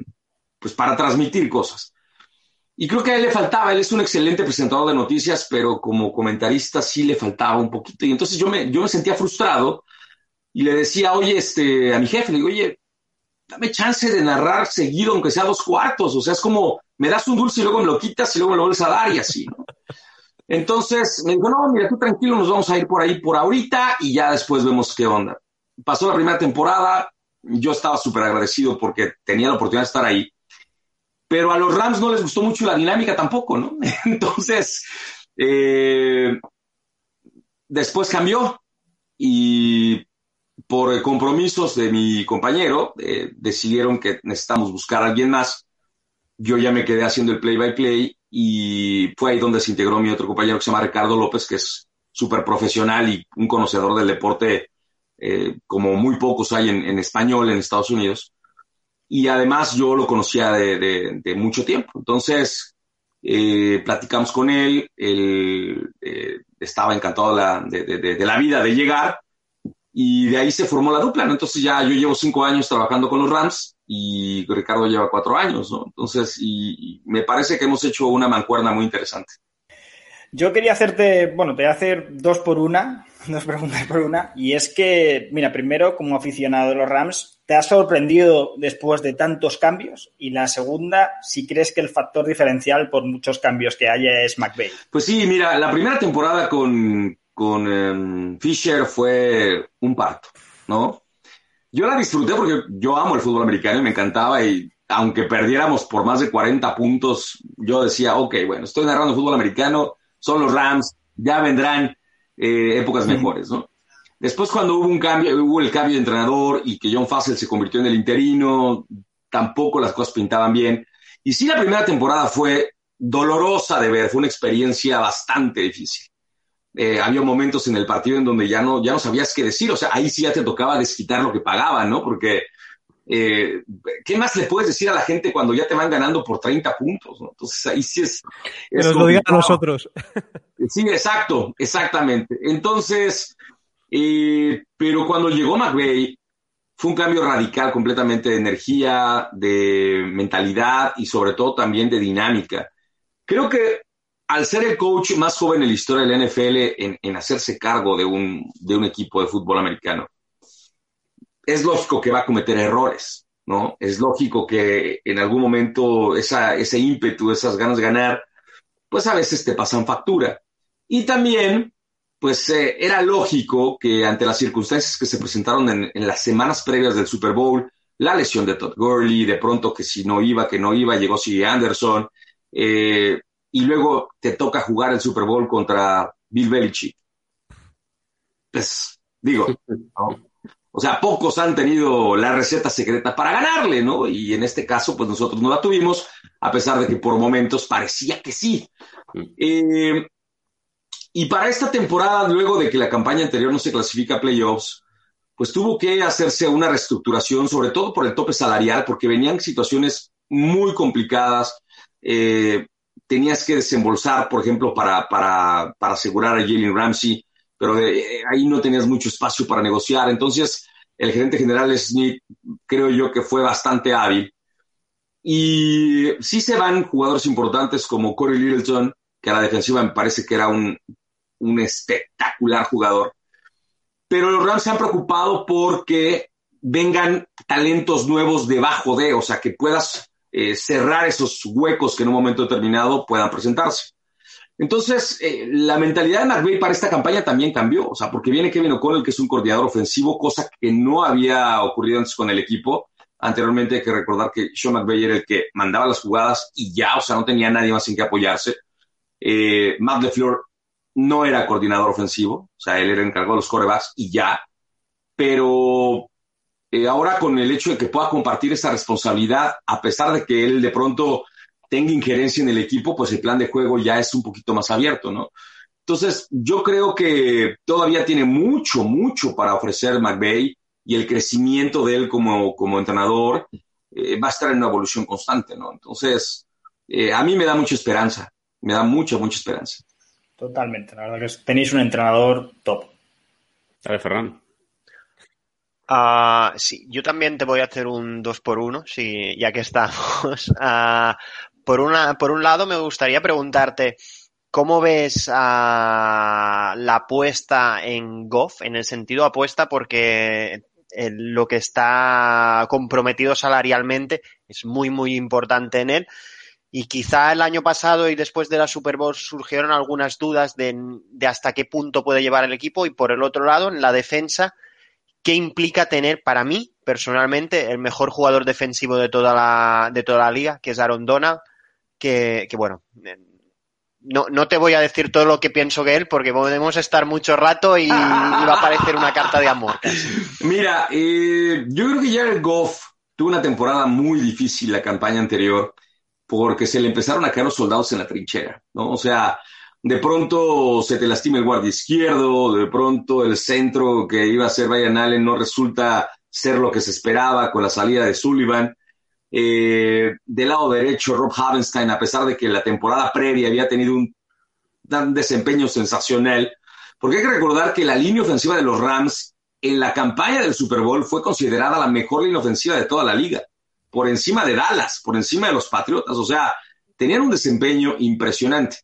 pues para transmitir cosas. Y creo que a él le faltaba, él es un excelente presentador de noticias, pero como comentarista sí le faltaba un poquito. Y entonces yo me, yo me sentía frustrado y le decía, oye, este, a mi jefe, le digo, oye, dame chance de narrar seguido, aunque sea dos cuartos. O sea, es como, me das un dulce y luego me lo quitas y luego me lo vuelves a dar y así, ¿no? Entonces me dijo, no, mira, tú tranquilo, nos vamos a ir por ahí por ahorita y ya después vemos qué onda. Pasó la primera temporada, yo estaba súper agradecido porque tenía la oportunidad de estar ahí, pero a los Rams no les gustó mucho la dinámica tampoco, ¿no? Entonces, eh, después cambió y por compromisos de mi compañero eh, decidieron que necesitamos buscar a alguien más. Yo ya me quedé haciendo el play-by-play y fue ahí donde se integró mi otro compañero que se llama Ricardo López, que es súper profesional y un conocedor del deporte eh, como muy pocos hay en, en, español en Estados Unidos. Y además yo lo conocía de, de, de mucho tiempo. Entonces, eh, platicamos con él, él eh, estaba encantado la, de, de, la vida de llegar y de ahí se formó la dupla. ¿no? Entonces ya yo llevo cinco años trabajando con los Rams y Ricardo lleva cuatro años, ¿no? Entonces, y, y, me parece que hemos hecho una mancuerna muy interesante. Yo quería hacerte, bueno, te voy a hacer dos por una, dos preguntas por una, y es que, mira, primero, como aficionado de los Rams, ¿te has sorprendido después de tantos cambios? Y la segunda, si crees que el factor diferencial por muchos cambios que haya es McVay. Pues sí, mira, la primera temporada con, con um, Fisher fue un parto, ¿no? Yo la disfruté porque yo amo el fútbol americano y me encantaba y aunque perdiéramos por más de 40 puntos, yo decía, ok, bueno, estoy narrando fútbol americano, son los Rams, ya vendrán eh, épocas mejores, ¿no? Después cuando hubo un cambio, hubo el cambio de entrenador y que John Fassel se convirtió en el interino, tampoco las cosas pintaban bien. Y sí, la primera temporada fue dolorosa de ver, fue una experiencia bastante difícil. Eh, había momentos en el partido en donde ya no, ya no sabías qué decir, o sea, ahí sí ya te tocaba desquitar lo que pagaban, ¿no? Porque, eh, ¿qué más le puedes decir a la gente cuando ya te van ganando por 30 puntos? ¿no? Entonces ahí sí es... Que nos lo digan a nosotros. Sí, exacto, exactamente. Entonces, eh, pero cuando llegó McVeigh, fue un cambio radical completamente de energía, de mentalidad y sobre todo también de dinámica. Creo que al ser el coach más joven en la historia del NFL en, en hacerse cargo de un, de un, equipo de fútbol americano, es lógico que va a cometer errores, ¿no? Es lógico que en algún momento ese ímpetu, esas ganas de ganar, pues a veces te pasan factura. Y también, pues eh, era lógico que ante las circunstancias que se presentaron en, en las semanas previas del Super Bowl, la lesión de Todd Gurley, de pronto que si no iba, que no iba, llegó C. Anderson, eh, y luego te toca jugar el Super Bowl contra Bill Belichick. Pues, digo, ¿no? o sea, pocos han tenido la receta secreta para ganarle, ¿no? Y en este caso, pues nosotros no la tuvimos, a pesar de que por momentos parecía que sí. Eh, y para esta temporada, luego de que la campaña anterior no se clasifica a playoffs, pues tuvo que hacerse una reestructuración, sobre todo por el tope salarial, porque venían situaciones muy complicadas. Eh, tenías que desembolsar, por ejemplo, para, para, para asegurar a Jalen Ramsey, pero eh, ahí no tenías mucho espacio para negociar. Entonces, el gerente general Smith, creo yo que fue bastante hábil. Y sí se van jugadores importantes como Corey Littleton, que a la defensiva me parece que era un, un espectacular jugador. Pero los Rams se han preocupado porque vengan talentos nuevos debajo de, o sea, que puedas eh, cerrar esos huecos que en un momento determinado puedan presentarse. Entonces, eh, la mentalidad de McVay para esta campaña también cambió, o sea, porque viene Kevin O'Connell, que es un coordinador ofensivo, cosa que no había ocurrido antes con el equipo. Anteriormente hay que recordar que Sean McVay era el que mandaba las jugadas y ya, o sea, no tenía nadie más en que apoyarse. Eh, Matt LeFleur no era coordinador ofensivo, o sea, él era encargado de los corebacks y ya. Pero eh, ahora con el hecho de que pueda compartir esa responsabilidad, a pesar de que él de pronto tenga injerencia en el equipo, pues el plan de juego ya es un poquito más abierto, ¿no? Entonces, yo creo que todavía tiene mucho, mucho para ofrecer McVeigh y el crecimiento de él como, como entrenador eh, va a estar en una evolución constante, ¿no? Entonces, eh, a mí me da mucha esperanza, me da mucha, mucha esperanza. Totalmente, la verdad que tenéis un entrenador top. Dale, Ferran. Uh, sí, yo también te voy a hacer un 2 por 1 sí, ya que estamos. Uh, por, una, por un lado, me gustaría preguntarte cómo ves la apuesta en Goff, en el sentido apuesta porque el, lo que está comprometido salarialmente es muy, muy importante en él. Y quizá el año pasado y después de la Super Bowl surgieron algunas dudas de, de hasta qué punto puede llevar el equipo. Y por el otro lado, en la defensa, qué implica tener para mí, personalmente, el mejor jugador defensivo de toda la, de toda la liga, que es Aaron Donald, que, que bueno, no, no, te voy a decir todo lo que pienso de él porque podemos estar mucho rato y, y va a parecer una carta de amor. Mira, eh, yo creo que Jared Goff tuvo una temporada muy difícil la campaña anterior porque se le empezaron a caer los soldados en la trinchera, ¿no? O sea, de pronto se te lastima el guardia izquierdo, de pronto el centro que iba a ser Ryan Allen no resulta ser lo que se esperaba con la salida de Sullivan. Eh, del lado derecho, Rob Havenstein, a pesar de que la temporada previa había tenido un, desempeño sensacional, porque hay que recordar que la línea ofensiva de los Rams en la campaña del Super Bowl fue considerada la mejor línea ofensiva de toda la liga, por encima de Dallas, por encima de los Patriotas, o sea, tenían un desempeño impresionante.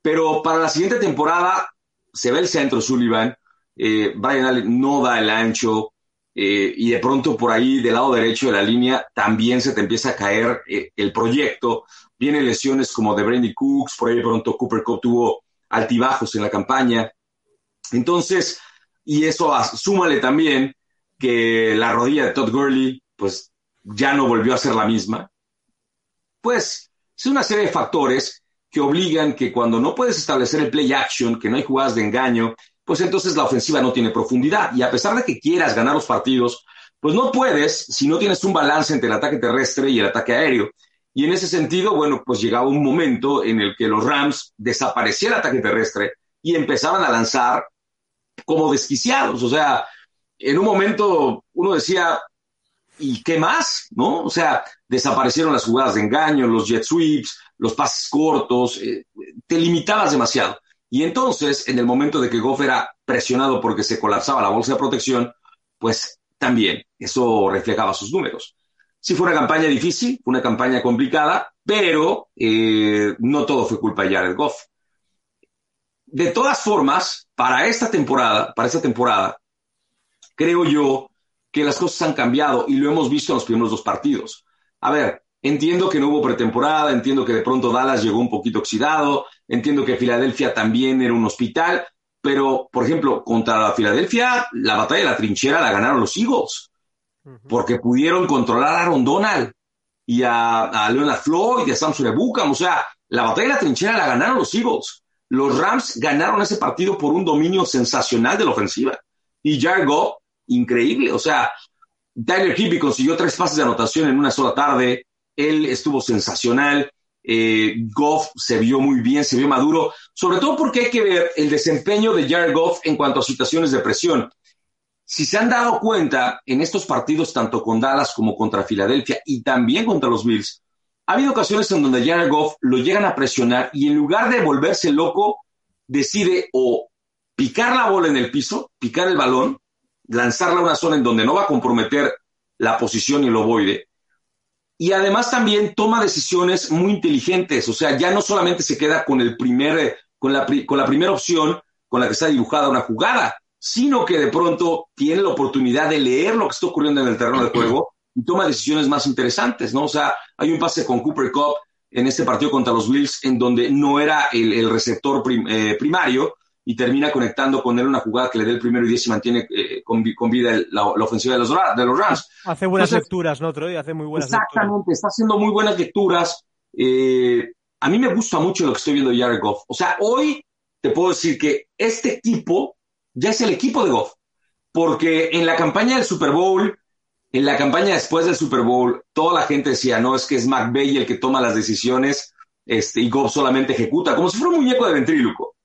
Pero para la siguiente temporada se ve el centro Sullivan, eh, Brian Allen no da el ancho eh, y de pronto por ahí del lado derecho de la línea también se te empieza a caer eh, el proyecto. Vienen lesiones como de Brandy Cooks, por ahí de pronto Cooper Cup tuvo altibajos en la campaña. Entonces, y eso súmale también que la rodilla de Todd Gurley pues ya no volvió a ser la misma. Pues es una serie de factores que obligan que cuando no puedes establecer el play action, que no hay jugadas de engaño, pues entonces la ofensiva no tiene profundidad. Y a pesar de que quieras ganar los partidos, pues no puedes si no tienes un balance entre el ataque terrestre y el ataque aéreo. Y en ese sentido, bueno, pues llegaba un momento en el que los Rams desaparecía el ataque terrestre y empezaban a lanzar como desquiciados. O sea, en un momento uno decía, ¿y qué más? ¿No? O sea, desaparecieron las jugadas de engaño, los jet sweeps, los pases cortos, eh, te limitabas demasiado. Y entonces, en el momento de que Goff era presionado porque se colapsaba la bolsa de protección, pues también eso reflejaba sus números. Sí fue una campaña difícil, fue una campaña complicada, pero eh, no todo fue culpa de Jared Goff. De todas formas, para esta temporada, para esta temporada, creo yo que las cosas han cambiado y lo hemos visto en los primeros dos partidos. A ver, entiendo que no hubo pretemporada, entiendo que de pronto Dallas llegó un poquito oxidado, entiendo que Filadelfia también era un hospital, pero, por ejemplo, contra la Filadelfia, la batalla de la trinchera la ganaron los Eagles, porque pudieron controlar a Aaron Donald y a, a Leonard Floyd y a Samson Ebukam. O sea, la batalla de la trinchera la ganaron los Eagles. Los Rams ganaron ese partido por un dominio sensacional de la ofensiva. Y Jared increíble. O sea, Tyler Hippie consiguió tres pases de anotación en una sola tarde. Él estuvo sensacional. Eh, Goff se vio muy bien, se vio maduro, sobre todo porque hay que ver el desempeño de Jared Goff en cuanto a situaciones de presión. Si se han dado cuenta en estos partidos, tanto con Dallas como contra Filadelfia y también contra los Bills, ha habido ocasiones en donde Jared Goff lo llegan a presionar y en lugar de volverse loco, decide o picar la bola en el piso, picar el balón, lanzarla a una zona en donde no va a comprometer la posición y el ovoide, y además también toma decisiones muy inteligentes, o sea, ya no solamente se queda con el primer, eh, con la, con la primera opción con la que está dibujada una jugada, sino que de pronto tiene la oportunidad de leer lo que está ocurriendo en el terreno de juego y toma decisiones más interesantes, ¿no? O sea, hay un pase con Cooper Cup en este partido contra los Bills en donde no era el, receptor eh, primario, y termina conectando con él una jugada que le dé el primero y diez y mantiene eh, con, con, vida el, la, la, ofensiva de los, de los Rams. Hace buenas Entonces, lecturas, ¿no, Troy? Hace muy buenas exactamente, lecturas. está haciendo muy buenas lecturas. Eh, a mí me gusta mucho lo que estoy viendo de Jared Goff. O sea, hoy te puedo decir que este equipo ya es el equipo de Goff. Porque en la campaña del Super Bowl, en la campaña después del Super Bowl, toda la gente decía, no, es que es McVay el que toma las decisiones este, y Goff solamente ejecuta, como si fuera un muñeco de ventríloco.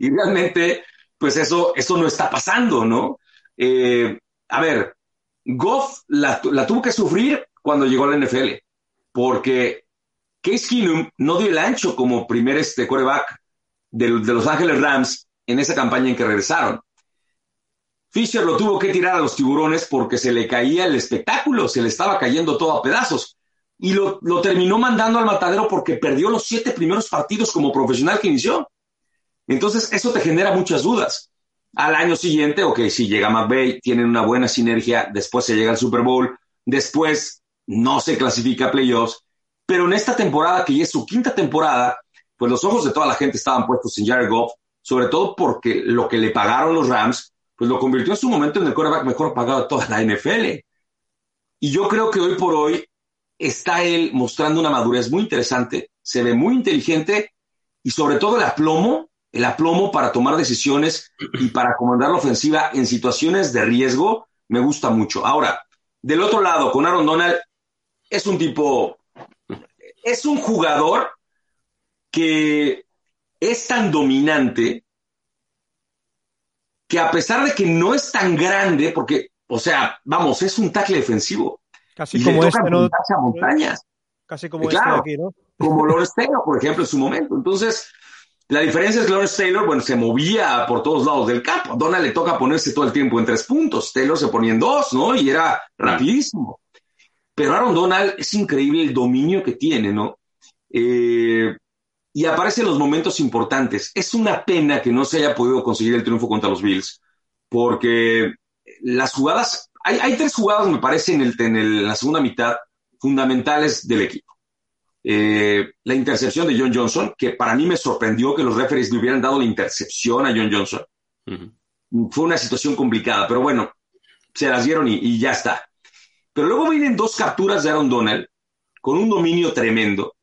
Y realmente, pues eso, eso no está pasando, ¿no? Eh, a ver, Goff la, tuvo que sufrir cuando llegó a la NFL, porque Case Keenum no dio el ancho como primer este de Los Ángeles Rams en esa campaña en que regresaron. Fisher lo tuvo que tirar a los tiburones porque se le caía el espectáculo, se le estaba cayendo todo a pedazos. Y lo, lo terminó mandando al matadero porque perdió los siete primeros partidos como profesional que inició. Entonces, eso te genera muchas dudas. Al año siguiente, ok, si llega McVay, tienen una buena sinergia, después se llega al Super Bowl, después no se clasifica a playoffs, pero en esta temporada, que ya es su quinta temporada, pues los ojos de toda la gente estaban puestos en Jared Goff, sobre todo porque lo que le pagaron los Rams, pues lo convirtió en su momento en el quarterback mejor pagado de toda la NFL. Y yo creo que hoy por hoy está él mostrando una madurez muy interesante, se ve muy inteligente y sobre todo el aplomo el aplomo para tomar decisiones y para comandar la ofensiva en situaciones de riesgo me gusta mucho. Ahora, del otro lado, con Aaron Donald, es un tipo, es un jugador que es tan dominante que a pesar de que no es tan grande, porque, o sea, vamos, es un tackle defensivo. Casi y como este, montañas. Casi como claro, este aquí, ¿no? Como Taylor, por ejemplo, en su momento. Entonces, la diferencia es que Lawrence Taylor, bueno, se movía por todos lados del campo. Donald le toca ponerse todo el tiempo en tres puntos. Taylor se ponía en dos, ¿no? Y era rapidísimo. Pero Aaron Donald es increíble el dominio que tiene, ¿no? Eh, y aparece en los momentos importantes. Es una pena que no se haya podido conseguir el triunfo contra los Bills, porque las jugadas, hay, tres jugadas, me parece, en, el, en la segunda mitad fundamentales del equipo. Eh, la intercepción de John Johnson, que para mí me sorprendió que los referees le hubieran dado la intercepción a John Johnson. Uh -huh. Fue una situación complicada, pero bueno, se las dieron y, y, ya está. Pero luego vienen dos capturas de Aaron Donald con un dominio tremendo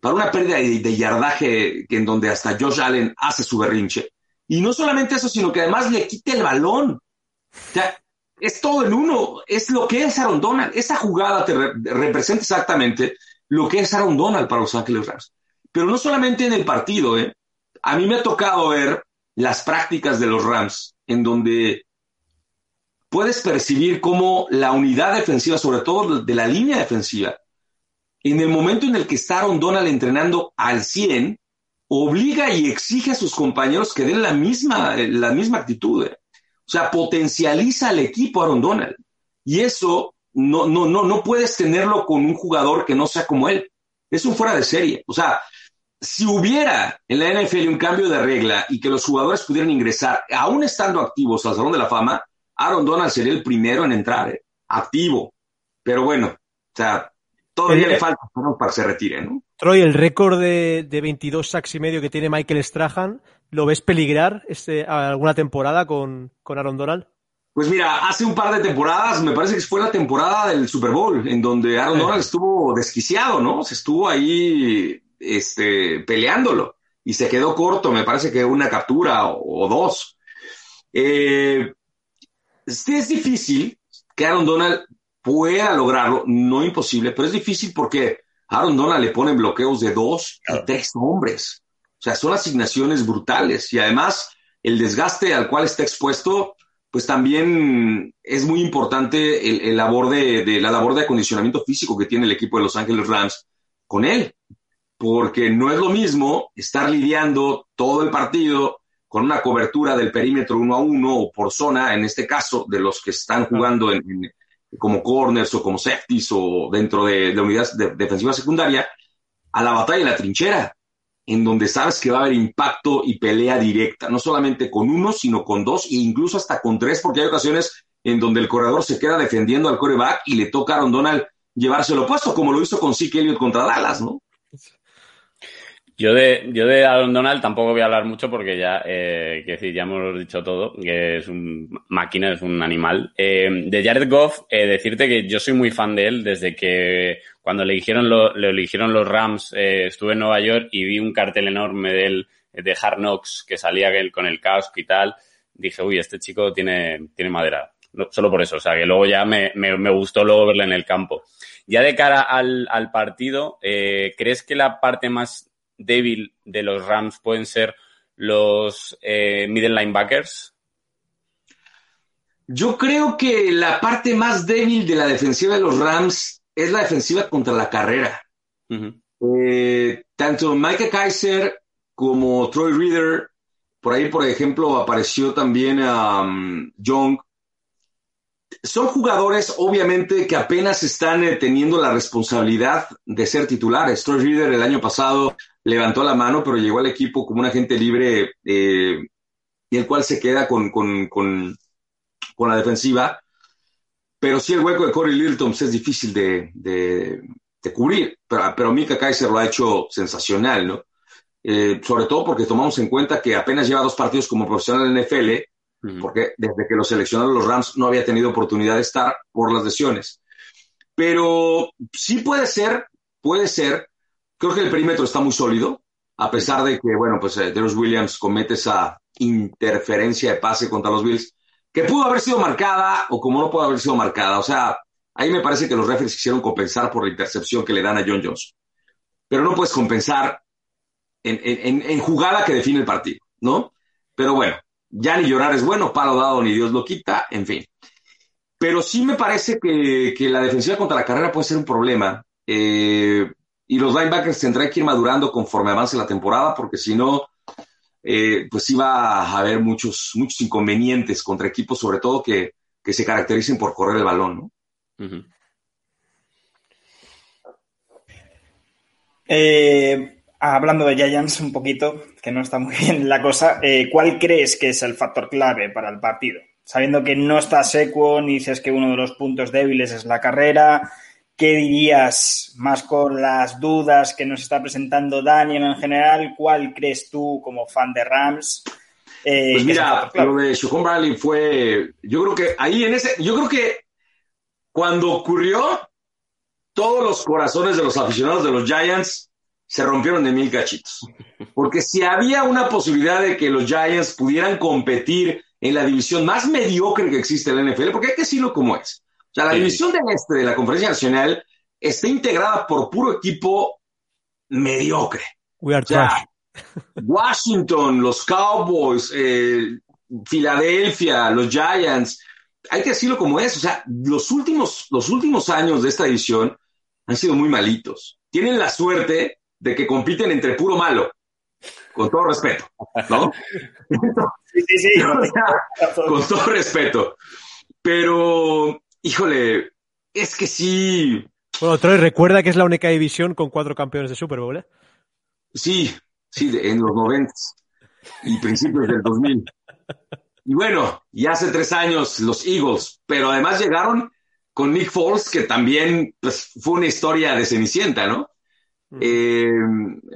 para una pérdida de, de yardaje que en donde hasta Josh Allen hace su berrinche. Y no solamente eso, sino que además le quita el balón. O sea, es todo en uno, es lo que es Aaron Donald. Esa jugada te re representa exactamente lo que es Aaron Donald para Los Ángeles Rams. Pero no solamente en el partido, ¿eh? A mí me ha tocado ver las prácticas de los Rams, en donde puedes percibir cómo la unidad defensiva, sobre todo de la línea defensiva, en el momento en el que está Aaron Donald entrenando al 100, obliga y exige a sus compañeros que den la misma, la misma actitud. ¿eh? O sea, potencializa al equipo Aaron Donald. Y eso no, no, no, no puedes tenerlo con un jugador que no sea como él. Es un fuera de serie. O sea, si hubiera en la NFL un cambio de regla y que los jugadores pudieran ingresar, aún estando activos al Salón de la Fama, Aaron Donald sería el primero en entrar, ¿eh? activo. Pero bueno, o sea, todavía le falta para que se retire, ¿no? Troy, el récord de, de 22 sacks y medio que tiene Michael Strahan, ¿lo ves peligrar este, alguna temporada con, con Aaron Donald? Pues mira, hace un par de temporadas, me parece que fue la temporada del Super Bowl, en donde Aaron Donald estuvo desquiciado, ¿no? Se estuvo ahí este, peleándolo y se quedó corto, me parece que una captura o, dos. Eh, sí es difícil que Aaron Donald pueda lograrlo, no imposible, pero es difícil porque Aaron Donald le pone bloqueos de dos y tres hombres. O sea, son asignaciones brutales y además el desgaste al cual está expuesto, pues también es muy importante el, labor de, de, la labor de acondicionamiento físico que tiene el equipo de Los Ángeles Rams con él porque no es lo mismo estar lidiando todo el partido con una cobertura del perímetro uno a uno o por zona, en este caso, de los que están jugando en, como corners o como safeties o dentro de, de unidades de, defensiva secundaria, a la batalla de la trinchera, en donde sabes que va a haber impacto y pelea directa, no solamente con uno, sino con dos e incluso hasta con tres, porque hay ocasiones en donde el corredor se queda defendiendo al coreback y le toca a Aaron Donald llevárselo puesto, como lo hizo con Zeke Elliott contra Dallas, ¿no? Yo de, yo de Aaron Donald tampoco voy a hablar mucho porque ya, eh, decir, ya hemos dicho todo, que es un máquina, es un animal. Eh, de Jared Goff, eh, decirte que yo soy muy fan de él desde que cuando le eligieron, lo, le eligieron los Rams, eh, estuve en Nueva York y vi un cartel enorme de él, de Hard Knocks, que salía con el casco y tal. Dije, uy, este chico tiene, tiene madera. Solo por eso, o sea, que luego ya me, me, me gustó luego verle en el campo. Ya de cara al, al partido, eh, ¿crees que la parte más débil de los Rams pueden ser los eh, middle linebackers? Yo creo que la parte más débil de la defensiva de los Rams es la defensiva contra la carrera. eh, tanto Mike Kaiser como Troy Reader, por ahí, por ejemplo, apareció también um, Young. Son jugadores, obviamente, que apenas están eh, teniendo la responsabilidad de ser titulares. Troy Reader el año pasado levantó la mano, pero llegó al equipo como un agente libre eh, y el cual se queda con, con, con, con, la defensiva. Pero sí el hueco de Corey Littleton pues, es difícil de, de, de cubrir, pero, pero, Mika Kaiser lo ha hecho sensacional, ¿no? Eh, sobre todo porque tomamos en cuenta que apenas lleva dos partidos como profesional en NFL, uh -huh. porque desde que lo seleccionaron los Rams no había tenido oportunidad de estar por las lesiones. Pero sí puede ser, puede ser Creo que el perímetro está muy sólido, a pesar de que, bueno, pues eh, Williams comete esa interferencia de pase contra los Bills, que pudo haber sido marcada o como no pudo haber sido marcada. O sea, ahí me parece que los referees quisieron compensar por la intercepción que le dan a John Jones. Pero no puedes compensar en, en, en jugada que define el partido, ¿no? Pero bueno, ya ni llorar es bueno, palo dado ni Dios lo quita, en fin. Pero sí me parece que, que la defensiva contra la carrera puede ser un problema. Eh, y los linebackers tendrán que ir madurando conforme avance la temporada, porque si no, eh, pues iba a haber muchos, muchos inconvenientes contra equipos, sobre todo que, que se caractericen por correr el balón, ¿no? Uh -huh. eh, hablando de Giants un poquito, que no está muy bien la cosa, eh, ¿cuál crees que es el factor clave para el partido? Sabiendo que no está seco, ni dices que uno de los puntos débiles es la carrera, ¿Qué dirías más con las dudas que nos está presentando Daniel en general? ¿Cuál crees tú como fan de Rams? Eh, pues mira, lo de Shocon Bradley fue, yo creo que ahí en ese, yo creo que cuando ocurrió, todos los corazones de los aficionados de los Giants se rompieron de mil cachitos. Porque si había una posibilidad de que los Giants pudieran competir en la división más mediocre que existe en la NFL, porque hay que decirlo como es. O sea, la sí. división del este de la Conferencia Nacional está integrada por puro equipo mediocre. We are O sea. Washington, los Cowboys, eh, Filadelfia, los Giants, hay que decirlo como es, o sea, los últimos, los últimos años de esta división han sido muy malitos. Tienen la suerte de que compiten entre puro malo, con todo respeto, ¿no? Sí, sí, sí. O sea, con todo respeto. Pero, híjole, es que sí, Bueno, Troy, recuerda que es la única división con cuatro campeones de Super Bowl, ¿eh? Sí, sí, en los 90 y principios del 2000. Y bueno, y hace tres años los Eagles, pero además llegaron con Nick Foles, que también pues, fue una historia de Cenicienta, ¿no? Eh,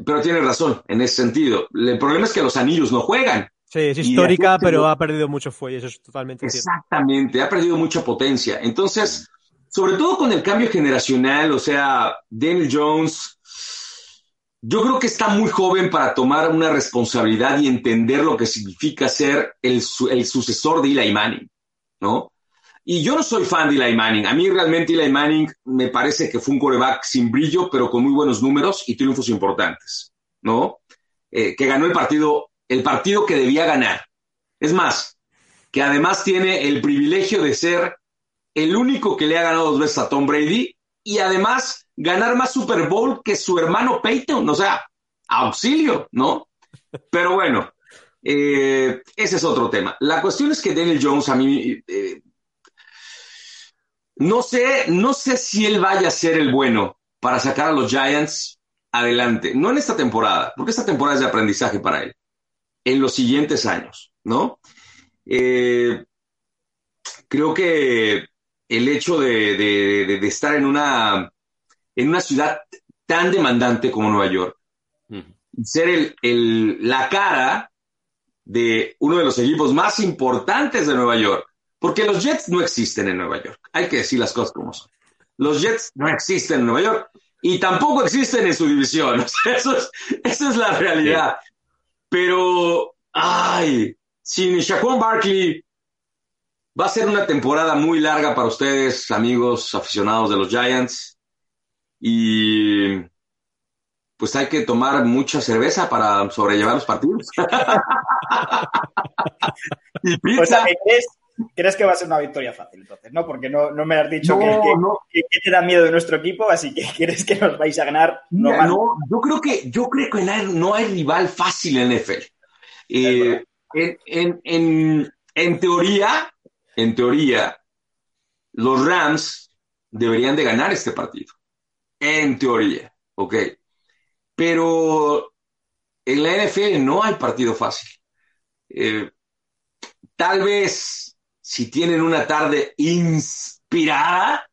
pero tiene razón en ese sentido. El problema es que los anillos no juegan. Sí, es histórica, pero ha perdido mucho fuelle, eso es totalmente cierto. Exactamente, ha perdido mucha potencia. Entonces, sobre todo con el cambio generacional, o sea, Daniel Jones, yo creo que está muy joven para tomar una responsabilidad y entender lo que significa ser el sucesor de Eli Manning, ¿no? Y yo no soy fan de Eli Manning. A mí realmente Eli Manning me parece que fue un coreback sin brillo, pero con muy buenos números y triunfos importantes, ¿no? Eh, que ganó el partido, el partido que debía ganar. Es más, que además tiene el privilegio de ser el único que le ha ganado dos veces a Tom Brady y además ganar más Super Bowl que su hermano Peyton, o sea, auxilio, ¿no? Pero bueno, eh, ese es otro tema. La cuestión es que Daniel Jones a mí, eh, no sé, no sé si él vaya a ser el bueno para sacar a los Giants adelante, no en esta temporada, porque esta temporada es de aprendizaje para él, en los siguientes años, ¿no? Eh, creo que el hecho de, de- de- de estar en una, en una ciudad tan demandante como Nueva York, ser el, el- la cara de uno de los equipos más importantes de Nueva York, porque los Jets no existen en Nueva York, hay que decir las cosas como son. Los Jets no existen en Nueva York y tampoco existen en su división, eso es, esa es la realidad. Pero, ay, sin Shaquon Barkley, va a ser una temporada muy larga para ustedes, amigos aficionados de los Giants. Y pues hay que tomar mucha cerveza para sobrellevar los partidos. y O pizza. sea, ¿qué ¿crees, crees que va a ser una victoria fácil entonces? ¿No? Porque no, no me has dicho No, que, que- no. que- que te da miedo de nuestro equipo, así que crees que nos vais a ganar no Mira, no, yo creo que, yo creo que no hay, no hay rival fácil en NFL. Eh, en, en, en, en teoría, en teoría, los Rams deberían de ganar este partido. En teoría, ok. Pero en la NFL no hay partido fácil. Eh, tal vez si tienen una tarde inspirada,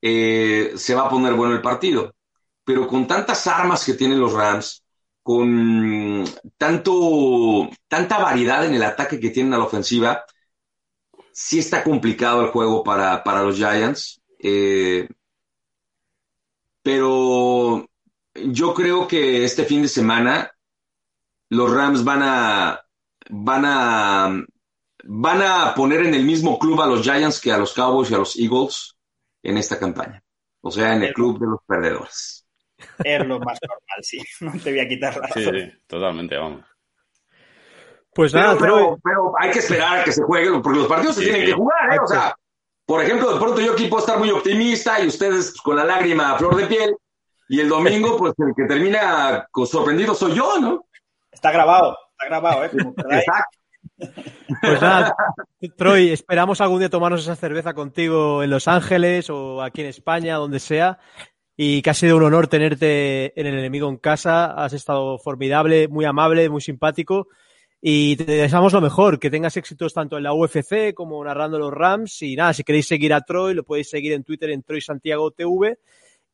eh, se va a poner bueno el partido. Pero con tantas armas que tienen los Rams, con tanto, tanta variedad en el ataque que tienen a la ofensiva, sí está complicado el juego para, para los Giants. Eh, pero yo creo que este fin de semana los Rams van a, van a, van a poner en el mismo club a los Giants que a los Cowboys y a los Eagles en esta campaña. O sea, en el club de los perdedores. Es lo más normal, sí. No te voy a quitar la Sí, razón. sí, totalmente, vamos. Pues nada, pero, pero hay que esperar a que se jueguen, porque los partidos se tienen sí. que jugar, ¿eh? O sea, por ejemplo, de pronto yo aquí puedo estar muy optimista y ustedes pues, con la lágrima a flor de piel, y el domingo, pues el que termina sorprendido soy yo, ¿no? Está grabado, está grabado, ¿eh? Como. Exacto. Pues nada, Troy, esperamos algún día tomarnos esa cerveza contigo en Los Ángeles o aquí en España, donde sea. Y que ha sido un honor tenerte en el enemigo en casa. Has estado formidable, muy amable, muy simpático. Y te deseamos lo mejor, que tengas éxitos tanto en la UFC como narrando los Rams. Y nada, si queréis seguir a Troy, lo podéis seguir en Twitter en Troy Santiago TV.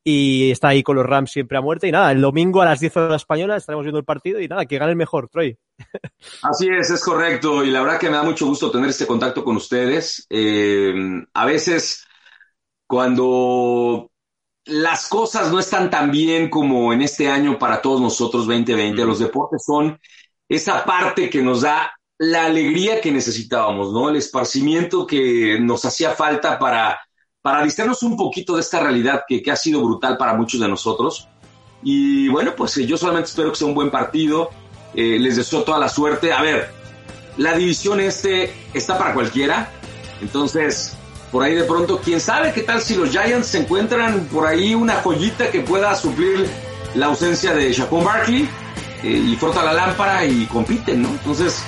Y está ahí con los Rams siempre a muerte. Y nada, el domingo a las 10 horas españolas estaremos viendo el partido. Y nada, que gane el mejor, Troy. Así es, es correcto. Y la verdad que me da mucho gusto tener este contacto con ustedes. Eh, a veces, cuando las cosas no están tan bien como en este año para todos nosotros 2020, Mm. los deportes son esa parte que nos da la alegría que necesitábamos, ¿no? El esparcimiento que nos hacía falta para para distraernos un poquito de esta realidad que, que ha sido brutal para muchos de nosotros. Y bueno, pues eh, yo solamente espero que sea un buen partido. Eh, les deseo toda la suerte. A ver, la división este está para cualquiera. Entonces, por ahí de pronto, quién sabe qué tal si los Giants se encuentran por ahí una joyita que pueda suplir la ausencia de Shaquon Barkley eh, y frota la lámpara y compiten, ¿no? Entonces,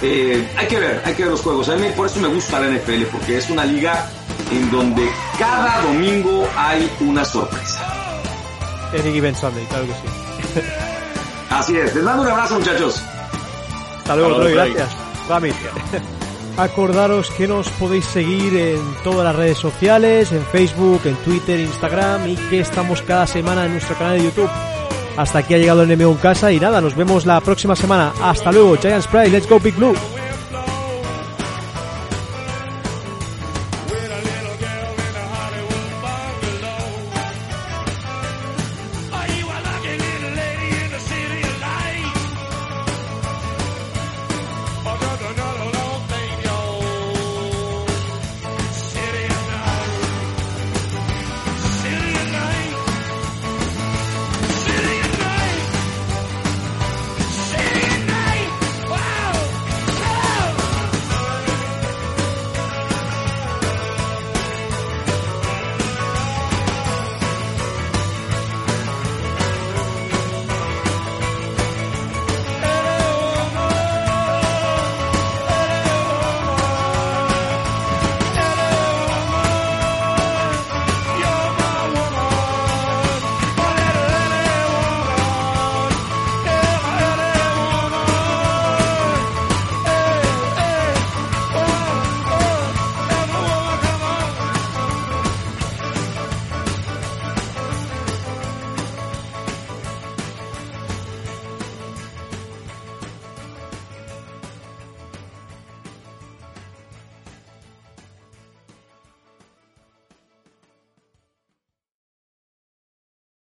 eh, hay que ver, hay que ver los juegos. Por eso me gusta la NFL, porque es una liga en donde cada domingo hay una sorpresa. Any given Sunday, claro que sí. Así es. Les mando un abrazo, muchachos. Hasta luego, Hasta Troy, luego, gracias. Rami. Acordaros que nos podéis seguir en todas las redes sociales, en Facebook, en Twitter, Instagram y que estamos cada semana en nuestro canal de YouTube. Hasta aquí ha llegado el NMO en casa y nada, nos vemos la próxima semana. Hasta luego, Giants Pride, let's go Big Blue.